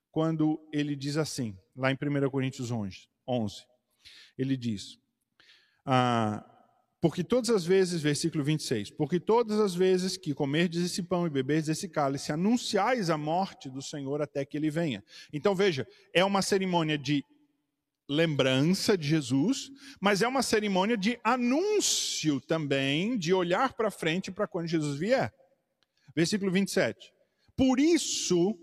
quando ele diz assim, lá em 1 Coríntios 11, 11 ele diz: ah, porque todas as vezes, versículo 26, porque todas as vezes que comerdes esse pão e beberdes esse cálice, anunciais a morte do Senhor até que ele venha. Então veja, é uma cerimônia de lembrança de Jesus, mas é uma cerimônia de anúncio também, de olhar para frente para quando Jesus vier. Versículo 27. Por isso,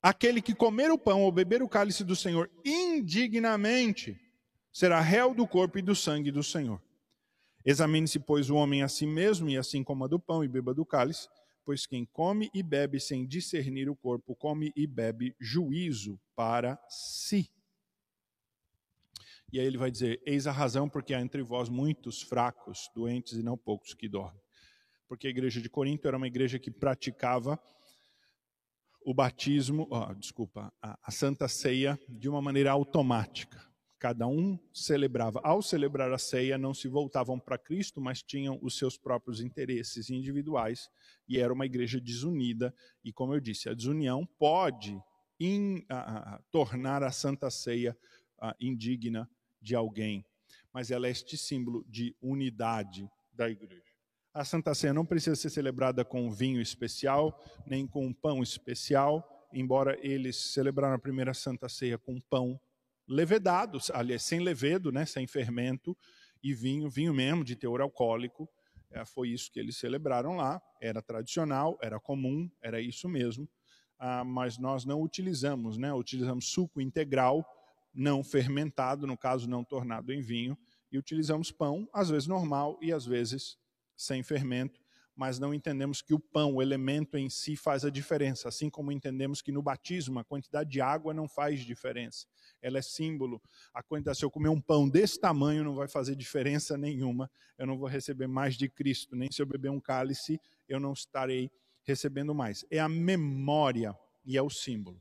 aquele que comer o pão ou beber o cálice do Senhor indignamente será réu do corpo e do sangue do Senhor. Examine-se, pois, o homem a si mesmo, e assim coma do pão e beba do cálice, pois quem come e bebe sem discernir o corpo, come e bebe juízo para si. E aí ele vai dizer: Eis a razão porque há entre vós muitos fracos, doentes e não poucos que dormem. Porque a igreja de Corinto era uma igreja que praticava o batismo, oh, desculpa, a, a Santa Ceia de uma maneira automática. Cada um celebrava. Ao celebrar a ceia, não se voltavam para Cristo, mas tinham os seus próprios interesses individuais e era uma igreja desunida. E como eu disse, a desunião pode in, a, a, tornar a Santa Ceia indigna de alguém, mas ela é este símbolo de unidade da igreja. A Santa Ceia não precisa ser celebrada com vinho especial, nem com pão especial, embora eles celebraram a primeira Santa Ceia com pão levedado, aliás, sem levedo, né, sem fermento, e vinho, vinho mesmo, de teor alcoólico. É, foi isso que eles celebraram lá, era tradicional, era comum, era isso mesmo, ah, mas nós não utilizamos, né, utilizamos suco integral, não fermentado, no caso não tornado em vinho, e utilizamos pão, às vezes normal e às vezes sem fermento, mas não entendemos que o pão, o elemento em si, faz a diferença, assim como entendemos que no batismo a quantidade de água não faz diferença. Ela é símbolo. A quantidade, se eu comer um pão desse tamanho, não vai fazer diferença nenhuma. Eu não vou receber mais de Cristo, nem se eu beber um cálice, eu não estarei recebendo mais. É a memória e é o símbolo.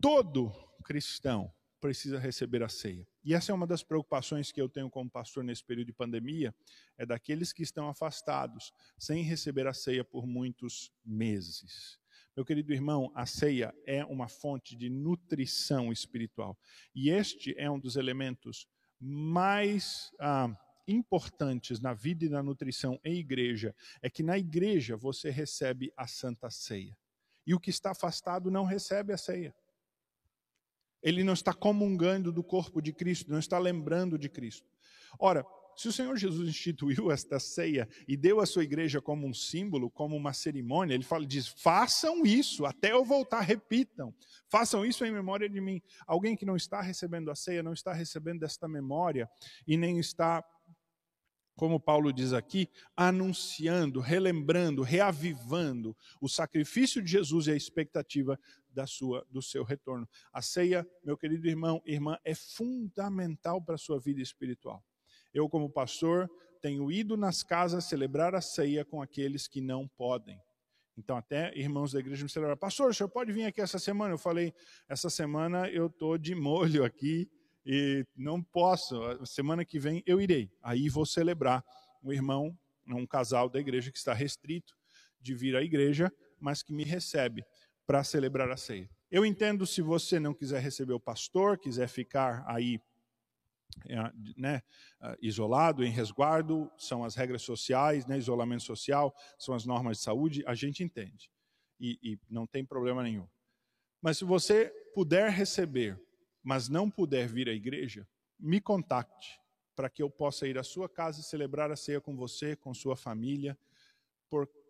Todo cristão precisa receber a ceia. E essa é uma das preocupações que eu tenho como pastor nesse período de pandemia, é daqueles que estão afastados, sem receber a ceia por muitos meses. Meu querido irmão, a ceia é uma fonte de nutrição espiritual. E este é um dos elementos mais ah, importantes na vida e na nutrição em igreja, é que na igreja você recebe a santa ceia. E o que está afastado não recebe a ceia ele não está comungando do corpo de Cristo, não está lembrando de Cristo. Ora, se o Senhor Jesus instituiu [LAUGHS] esta ceia e deu a sua igreja como um símbolo, como uma cerimônia, ele fala, diz: façam isso, até eu voltar, repitam, façam isso em memória de mim. Alguém que não está recebendo a ceia, não está recebendo esta memória e nem está como Paulo diz aqui, anunciando, relembrando, reavivando o sacrifício de Jesus e a expectativa da sua, do seu retorno. A ceia, meu querido irmão, irmã, é fundamental para a sua vida espiritual. Eu, como pastor, tenho ido nas casas celebrar a ceia com aqueles que não podem. Então, até irmãos da igreja me celebraram, pastor, o senhor pode vir aqui essa semana? Eu falei, essa semana eu estou de molho aqui e não posso, semana que vem eu irei. Aí vou celebrar um irmão, um casal da igreja que está restrito de vir à igreja, mas que me recebe para celebrar a ceia. Eu entendo se você não quiser receber o pastor, quiser ficar aí é, né, é, isolado, em resguardo, são as regras sociais, né, isolamento social, são as normas de saúde, a gente entende. E, e não tem problema nenhum. Mas se você puder receber, mas não puder vir à igreja, me contacte para que eu possa ir à sua casa e celebrar a ceia com você, com sua família,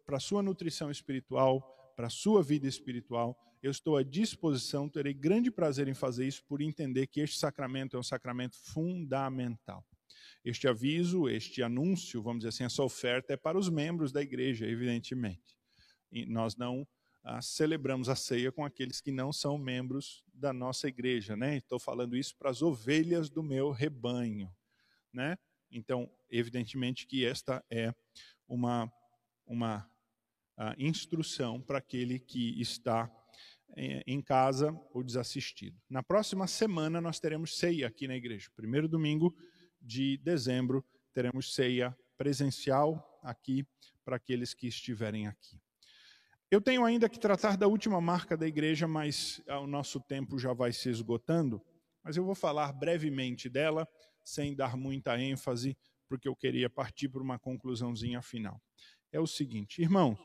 para sua nutrição espiritual, para a sua vida espiritual. Eu estou à disposição, terei grande prazer em fazer isso por entender que este sacramento é um sacramento fundamental. Este aviso, este anúncio, vamos dizer assim, essa oferta é para os membros da igreja, evidentemente. E nós não ah, celebramos a ceia com aqueles que não são membros da nossa igreja, né? Estou falando isso para as ovelhas do meu rebanho, né? Então, evidentemente que esta é uma uma a instrução para aquele que está eh, em casa ou desassistido. Na próxima semana nós teremos ceia aqui na igreja. Primeiro domingo de dezembro teremos ceia presencial aqui para aqueles que estiverem aqui. Eu tenho ainda que tratar da última marca da igreja, mas ah, o nosso tempo já vai se esgotando. Mas eu vou falar brevemente dela, sem dar muita ênfase, porque eu queria partir para uma conclusãozinha final. É o seguinte, irmãos,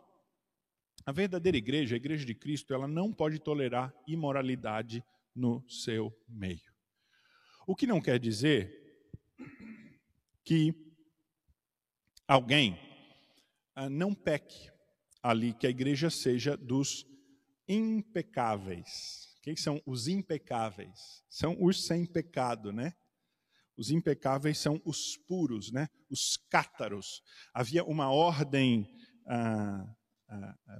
a verdadeira igreja, a igreja de Cristo, ela não pode tolerar imoralidade no seu meio. O que não quer dizer que alguém ah, não peque ali, que a igreja seja dos impecáveis. Quem são os impecáveis? São os sem pecado, né? Os impecáveis são os puros, né? Os cátaros. Havia uma ordem ah,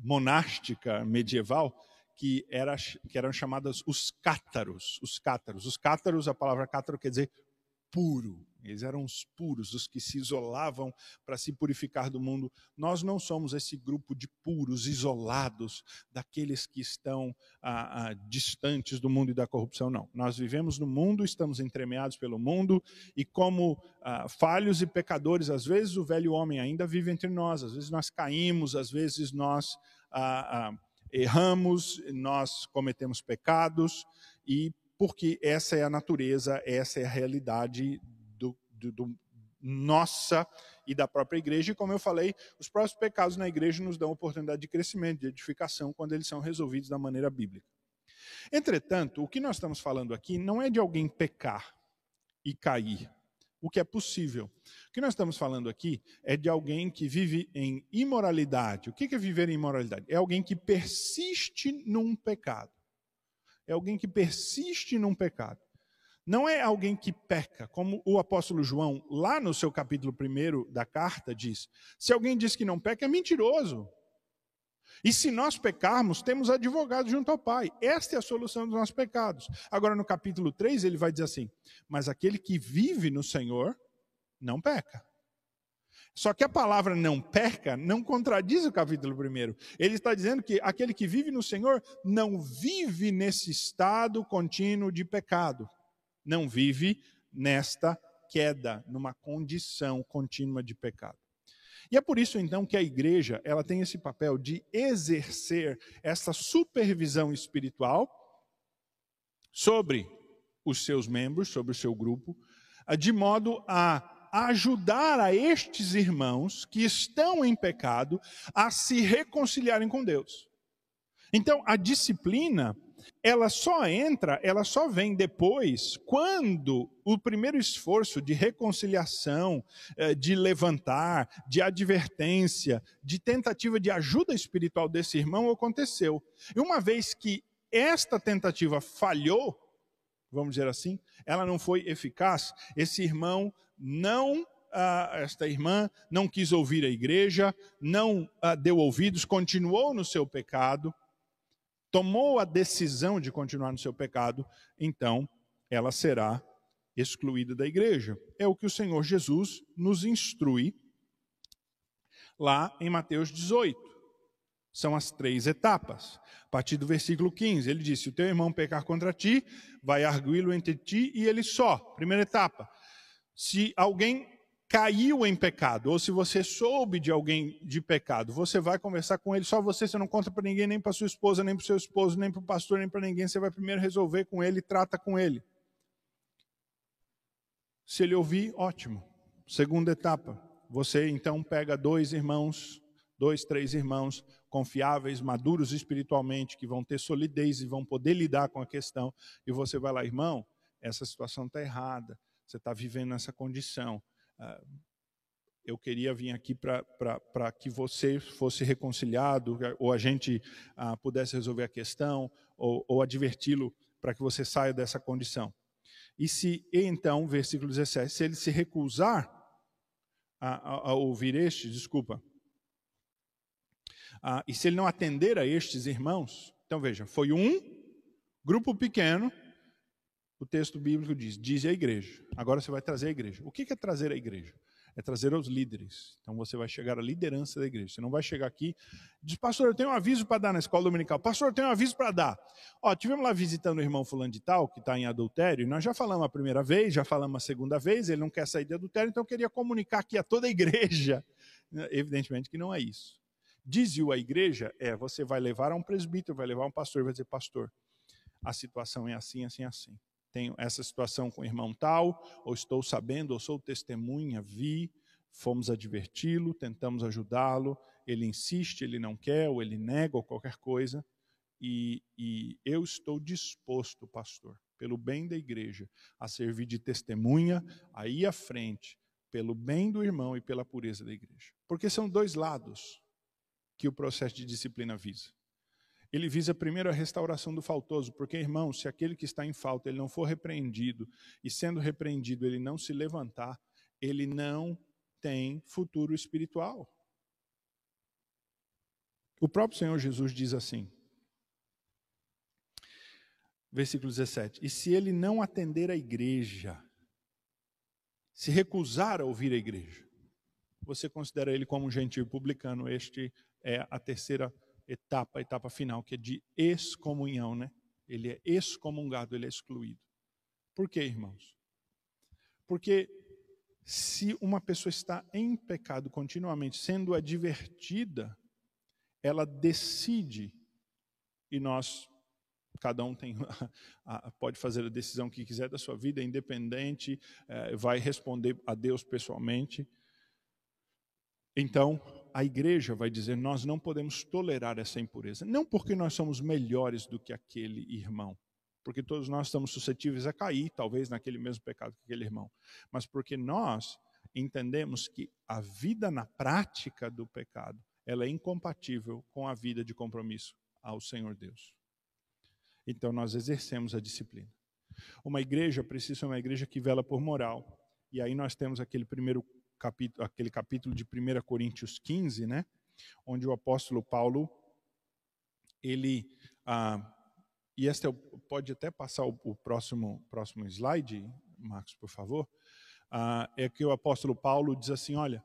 monástica medieval que, era, que eram chamadas os cátaros. Os cátaros. Os cátaros, a palavra cátaro quer dizer puro. Eles eram os puros, os que se isolavam para se purificar do mundo. Nós não somos esse grupo de puros, isolados, daqueles que estão ah, ah, distantes do mundo e da corrupção, não. Nós vivemos no mundo, estamos entremeados pelo mundo, e como ah, falhos e pecadores, às vezes o velho homem ainda vive entre nós, às vezes nós caímos, às vezes nós ah, ah, erramos, nós cometemos pecados, e porque essa é a natureza, essa é a realidade do, do nossa e da própria igreja. E como eu falei, os próprios pecados na igreja nos dão oportunidade de crescimento, de edificação, quando eles são resolvidos da maneira bíblica. Entretanto, o que nós estamos falando aqui não é de alguém pecar e cair, o que é possível. O que nós estamos falando aqui é de alguém que vive em imoralidade. O que é viver em imoralidade? É alguém que persiste num pecado. É alguém que persiste num pecado. Não é alguém que peca, como o apóstolo João, lá no seu capítulo 1 da carta, diz: se alguém diz que não peca, é mentiroso. E se nós pecarmos, temos advogado junto ao Pai. Esta é a solução dos nossos pecados. Agora, no capítulo 3, ele vai dizer assim: Mas aquele que vive no Senhor não peca. Só que a palavra não peca não contradiz o capítulo 1. Ele está dizendo que aquele que vive no Senhor não vive nesse estado contínuo de pecado não vive nesta queda, numa condição contínua de pecado. E é por isso então que a igreja, ela tem esse papel de exercer essa supervisão espiritual sobre os seus membros, sobre o seu grupo, de modo a ajudar a estes irmãos que estão em pecado a se reconciliarem com Deus. Então, a disciplina ela só entra, ela só vem depois, quando o primeiro esforço de reconciliação, eh, de levantar, de advertência, de tentativa de ajuda espiritual desse irmão aconteceu. E uma vez que esta tentativa falhou, vamos dizer assim, ela não foi eficaz, esse irmão não esta irmã não quis ouvir a igreja, não deu ouvidos, continuou no seu pecado, tomou a decisão de continuar no seu pecado, então ela será excluída da igreja. É o que o Senhor Jesus nos instrui lá em Mateus 18. São as três etapas. A partir do versículo 15, ele diz: Se o teu irmão pecar contra ti, vai arguí-lo entre ti e ele só. Primeira etapa. Se alguém caiu em pecado, ou se você soube de alguém de pecado, você vai conversar com ele, só você, você não conta para ninguém, nem para sua esposa, nem para seu esposo, nem para o pastor, nem para ninguém, você vai primeiro resolver com ele, trata com ele. Se ele ouvir, ótimo. Segunda etapa, você então pega dois irmãos, dois, três irmãos confiáveis, maduros espiritualmente, que vão ter solidez e vão poder lidar com a questão, e você vai lá, irmão, essa situação está errada, você está vivendo nessa condição eu queria vir aqui para que você fosse reconciliado, ou a gente ah, pudesse resolver a questão, ou, ou adverti-lo para que você saia dessa condição. E se, então, versículo 17, se ele se recusar a, a, a ouvir estes, desculpa, ah, e se ele não atender a estes irmãos, então veja, foi um grupo pequeno o texto bíblico diz: diz a igreja. Agora você vai trazer a igreja. O que é trazer a igreja? É trazer os líderes. Então você vai chegar à liderança da igreja. Você não vai chegar aqui e diz, pastor, eu tenho um aviso para dar na escola dominical. Pastor, eu tenho um aviso para dar. Ó, tivemos lá visitando o irmão fulano de tal, que está em adultério, e nós já falamos a primeira vez, já falamos a segunda vez, ele não quer sair de adultério, então eu queria comunicar aqui a toda a igreja. [LAUGHS] Evidentemente que não é isso. Diz-o a igreja, é, você vai levar a um presbítero, vai levar a um pastor, vai dizer, pastor, a situação é assim, assim, assim tenho essa situação com o irmão tal, ou estou sabendo, ou sou testemunha, vi, fomos adverti-lo, tentamos ajudá-lo, ele insiste, ele não quer, ou ele nega, ou qualquer coisa, e, e eu estou disposto, pastor, pelo bem da igreja, a servir de testemunha aí à frente, pelo bem do irmão e pela pureza da igreja. Porque são dois lados que o processo de disciplina visa. Ele visa primeiro a restauração do faltoso, porque, irmão, se aquele que está em falta ele não for repreendido, e sendo repreendido ele não se levantar, ele não tem futuro espiritual. O próprio Senhor Jesus diz assim, versículo 17: E se ele não atender a igreja, se recusar a ouvir a igreja, você considera ele como um gentil publicano. Este é a terceira etapa, a etapa final, que é de excomunhão, né? Ele é excomungado, ele é excluído. Por quê, irmãos? Porque se uma pessoa está em pecado continuamente, sendo advertida, ela decide, e nós, cada um tem, [LAUGHS] pode fazer a decisão que quiser da sua vida, independente, é, vai responder a Deus pessoalmente. Então, a igreja vai dizer: nós não podemos tolerar essa impureza. Não porque nós somos melhores do que aquele irmão, porque todos nós estamos suscetíveis a cair, talvez naquele mesmo pecado que aquele irmão, mas porque nós entendemos que a vida na prática do pecado ela é incompatível com a vida de compromisso ao Senhor Deus. Então nós exercemos a disciplina. Uma igreja precisa ser uma igreja que vela por moral. E aí nós temos aquele primeiro capítulo, aquele capítulo de 1 Coríntios 15, né? Onde o apóstolo Paulo, ele, ah, e este é, pode até passar o, o, próximo, próximo slide, Marcos, por favor, ah, é que o apóstolo Paulo diz assim, olha,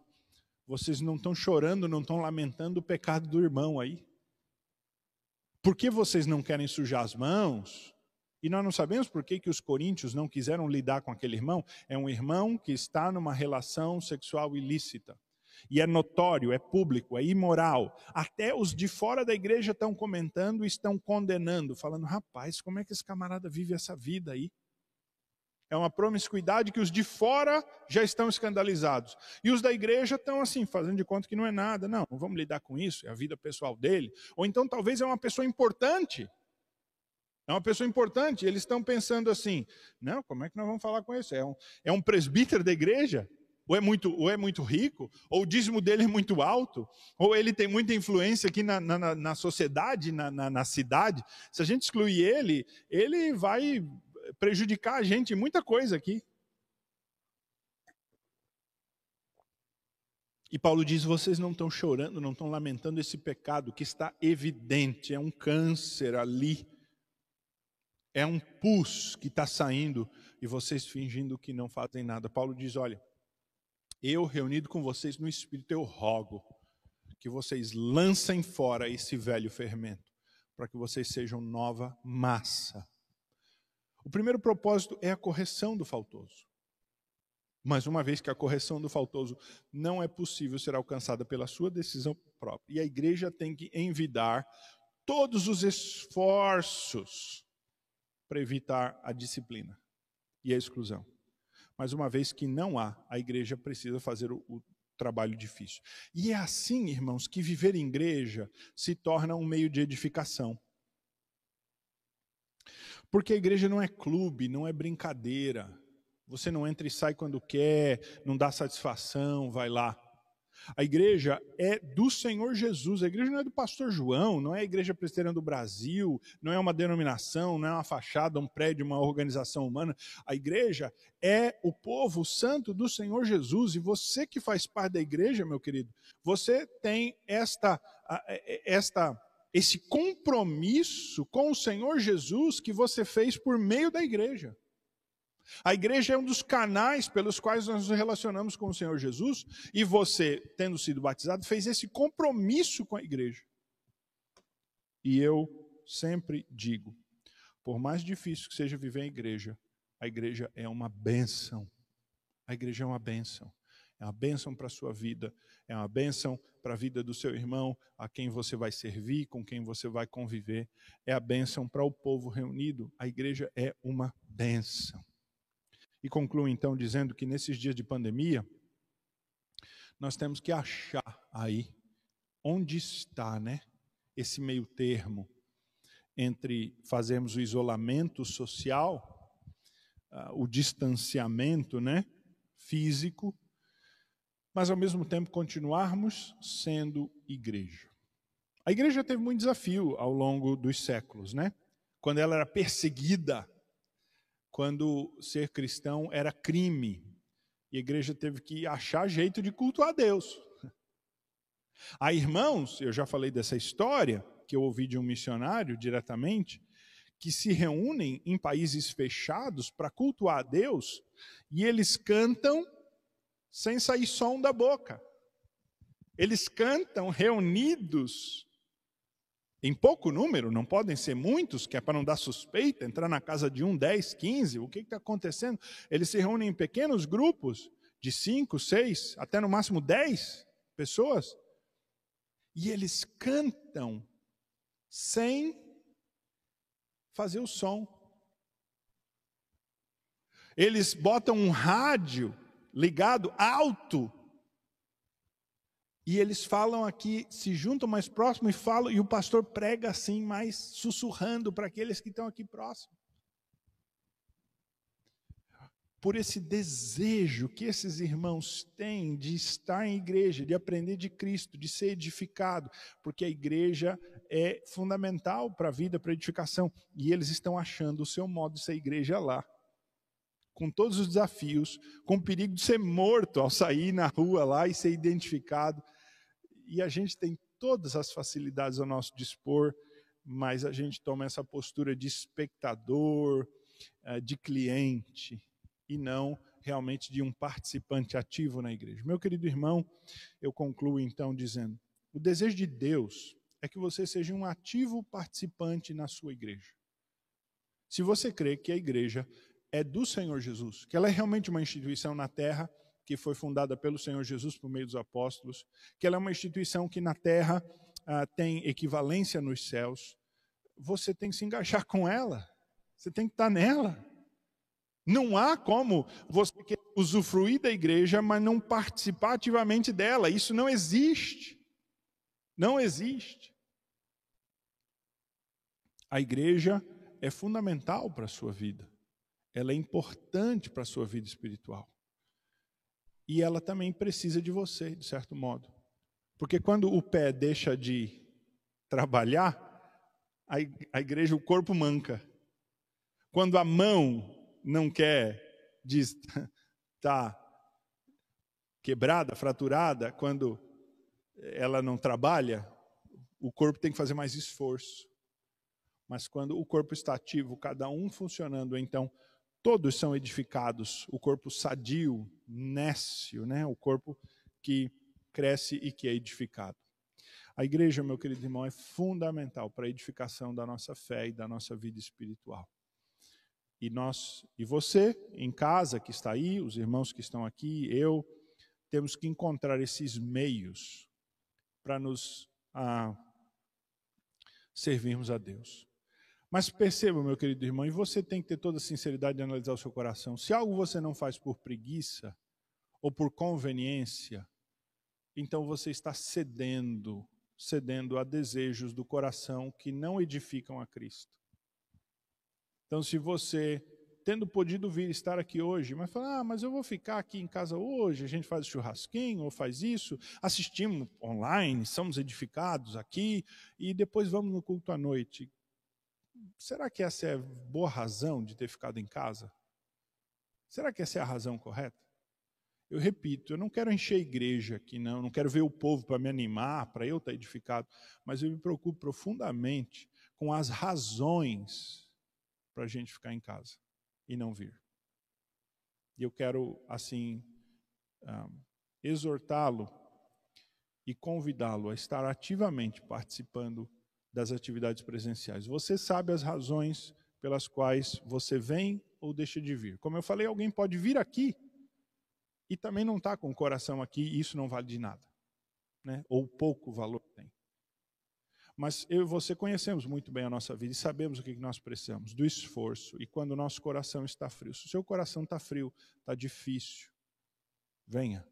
vocês não estão chorando, não estão lamentando o pecado do irmão aí. Por que vocês não querem sujar as mãos? E nós não sabemos por que, que os coríntios não quiseram lidar com aquele irmão. É um irmão que está numa relação sexual ilícita. E é notório, é público, é imoral. Até os de fora da igreja estão comentando e estão condenando, falando: rapaz, como é que esse camarada vive essa vida aí? É uma promiscuidade que os de fora já estão escandalizados. E os da igreja estão assim, fazendo de conta que não é nada. Não, não vamos lidar com isso, é a vida pessoal dele. Ou então talvez é uma pessoa importante. É uma pessoa importante. Eles estão pensando assim: não, como é que nós vamos falar com isso? É um, é um presbítero da igreja? Ou é, muito, ou é muito rico? Ou o dízimo dele é muito alto? Ou ele tem muita influência aqui na, na, na sociedade, na, na, na cidade? Se a gente excluir ele, ele vai prejudicar a gente em muita coisa aqui. E Paulo diz: vocês não estão chorando, não estão lamentando esse pecado que está evidente, é um câncer ali é um pus que está saindo e vocês fingindo que não fazem nada. Paulo diz: Olha, eu reunido com vocês no Espírito, eu rogo que vocês lancem fora esse velho fermento, para que vocês sejam nova massa. O primeiro propósito é a correção do faltoso. Mas uma vez que a correção do faltoso não é possível ser alcançada pela sua decisão própria, e a igreja tem que envidar todos os esforços para evitar a disciplina e a exclusão. Mas uma vez que não há, a igreja precisa fazer o, o trabalho difícil. E é assim, irmãos, que viver em igreja se torna um meio de edificação. Porque a igreja não é clube, não é brincadeira. Você não entra e sai quando quer, não dá satisfação, vai lá. A igreja é do Senhor Jesus. A igreja não é do pastor João, não é a igreja presbiteriana do Brasil, não é uma denominação, não é uma fachada, um prédio, uma organização humana. A igreja é o povo santo do Senhor Jesus. E você que faz parte da igreja, meu querido, você tem esta esta esse compromisso com o Senhor Jesus que você fez por meio da igreja. A igreja é um dos canais pelos quais nós nos relacionamos com o Senhor Jesus, e você, tendo sido batizado, fez esse compromisso com a igreja. E eu sempre digo: por mais difícil que seja viver em igreja, a igreja é uma bênção. A igreja é uma bênção. É uma bênção para a sua vida, é uma bênção para a vida do seu irmão, a quem você vai servir, com quem você vai conviver. É a bênção para o povo reunido. A igreja é uma bênção. E concluo então dizendo que nesses dias de pandemia, nós temos que achar aí onde está, né, esse meio termo entre fazermos o isolamento social, uh, o distanciamento, né, físico mas ao mesmo tempo continuarmos sendo igreja. A igreja teve muito desafio ao longo dos séculos, né? Quando ela era perseguida, quando ser cristão era crime, e a igreja teve que achar jeito de cultuar Deus. Há irmãos, eu já falei dessa história, que eu ouvi de um missionário diretamente, que se reúnem em países fechados para cultuar a Deus, e eles cantam sem sair som da boca. Eles cantam reunidos em pouco número, não podem ser muitos, que é para não dar suspeita, entrar na casa de um, dez, quinze, o que está acontecendo? Eles se reúnem em pequenos grupos, de cinco, seis, até no máximo dez pessoas, e eles cantam sem fazer o som. Eles botam um rádio ligado alto. E eles falam aqui, se juntam mais próximo e falam, e o pastor prega assim, mais sussurrando para aqueles que estão aqui próximos. Por esse desejo que esses irmãos têm de estar em igreja, de aprender de Cristo, de ser edificado, porque a igreja é fundamental para a vida, para a edificação, e eles estão achando o seu modo de ser igreja lá com todos os desafios, com o perigo de ser morto ao sair na rua lá e ser identificado. E a gente tem todas as facilidades ao nosso dispor, mas a gente toma essa postura de espectador, eh, de cliente, e não realmente de um participante ativo na igreja. Meu querido irmão, eu concluo então dizendo: o desejo de Deus é que você seja um ativo participante na sua igreja. Se você crê que a igreja é do Senhor Jesus, que ela é realmente uma instituição na terra que foi fundada pelo Senhor Jesus por meio dos apóstolos, que ela é uma instituição que na terra ah, tem equivalência nos céus. Você tem que se engajar com ela, você tem que estar nela. Não há como você usufruir da igreja, mas não participar ativamente dela. Isso não existe. Não existe. A igreja é fundamental para a sua vida ela é importante para a sua vida espiritual. E ela também precisa de você, de certo modo. Porque quando o pé deixa de trabalhar, a igreja, o corpo manca. Quando a mão não quer, diz, [LAUGHS] tá quebrada, fraturada, quando ela não trabalha, o corpo tem que fazer mais esforço. Mas quando o corpo está ativo, cada um funcionando, então todos são edificados, o corpo sadio, nécio, né? o corpo que cresce e que é edificado. A igreja, meu querido irmão, é fundamental para a edificação da nossa fé e da nossa vida espiritual. E nós, e você em casa que está aí, os irmãos que estão aqui, eu, temos que encontrar esses meios para nos ah, servirmos a Deus. Mas perceba, meu querido irmão, e você tem que ter toda a sinceridade de analisar o seu coração. Se algo você não faz por preguiça ou por conveniência, então você está cedendo, cedendo a desejos do coração que não edificam a Cristo. Então, se você, tendo podido vir estar aqui hoje, mas falar, ah, mas eu vou ficar aqui em casa hoje, a gente faz churrasquinho ou faz isso, assistimos online, somos edificados aqui, e depois vamos no culto à noite será que essa é boa razão de ter ficado em casa? Será que essa é a razão correta? Eu repito, eu não quero encher a igreja aqui, não, não quero ver o povo para me animar, para eu estar edificado, mas eu me preocupo profundamente com as razões para a gente ficar em casa e não vir. E eu quero, assim, ah, exortá-lo e convidá-lo a estar ativamente participando das atividades presenciais. Você sabe as razões pelas quais você vem ou deixa de vir. Como eu falei, alguém pode vir aqui e também não está com o coração aqui, isso não vale de nada, né? ou pouco valor tem. Mas eu e você conhecemos muito bem a nossa vida e sabemos o que nós precisamos, do esforço. E quando o nosso coração está frio, se o seu coração está frio, está difícil, venha,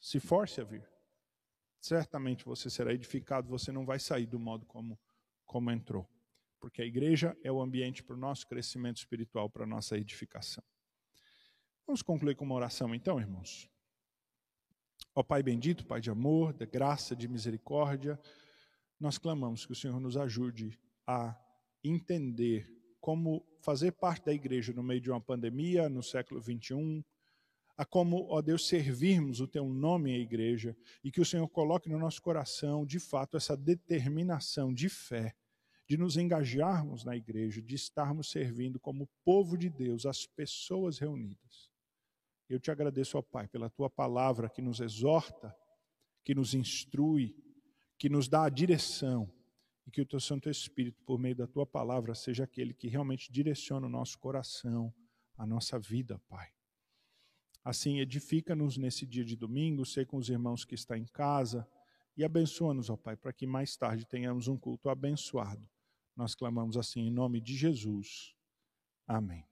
se force a vir. Certamente você será edificado, você não vai sair do modo como, como entrou. Porque a igreja é o ambiente para o nosso crescimento espiritual, para a nossa edificação. Vamos concluir com uma oração então, irmãos. Ó Pai bendito, Pai de amor, de graça, de misericórdia, nós clamamos que o Senhor nos ajude a entender como fazer parte da igreja no meio de uma pandemia, no século 21, a como, ó Deus, servirmos o teu nome à igreja e que o Senhor coloque no nosso coração, de fato, essa determinação de fé, de nos engajarmos na igreja, de estarmos servindo como povo de Deus, as pessoas reunidas. Eu te agradeço, ó Pai, pela tua palavra que nos exorta, que nos instrui, que nos dá a direção e que o teu Santo Espírito, por meio da tua palavra, seja aquele que realmente direciona o nosso coração, a nossa vida, Pai. Assim, edifica-nos nesse dia de domingo, sei com os irmãos que estão em casa e abençoa-nos, ó Pai, para que mais tarde tenhamos um culto abençoado. Nós clamamos assim em nome de Jesus. Amém.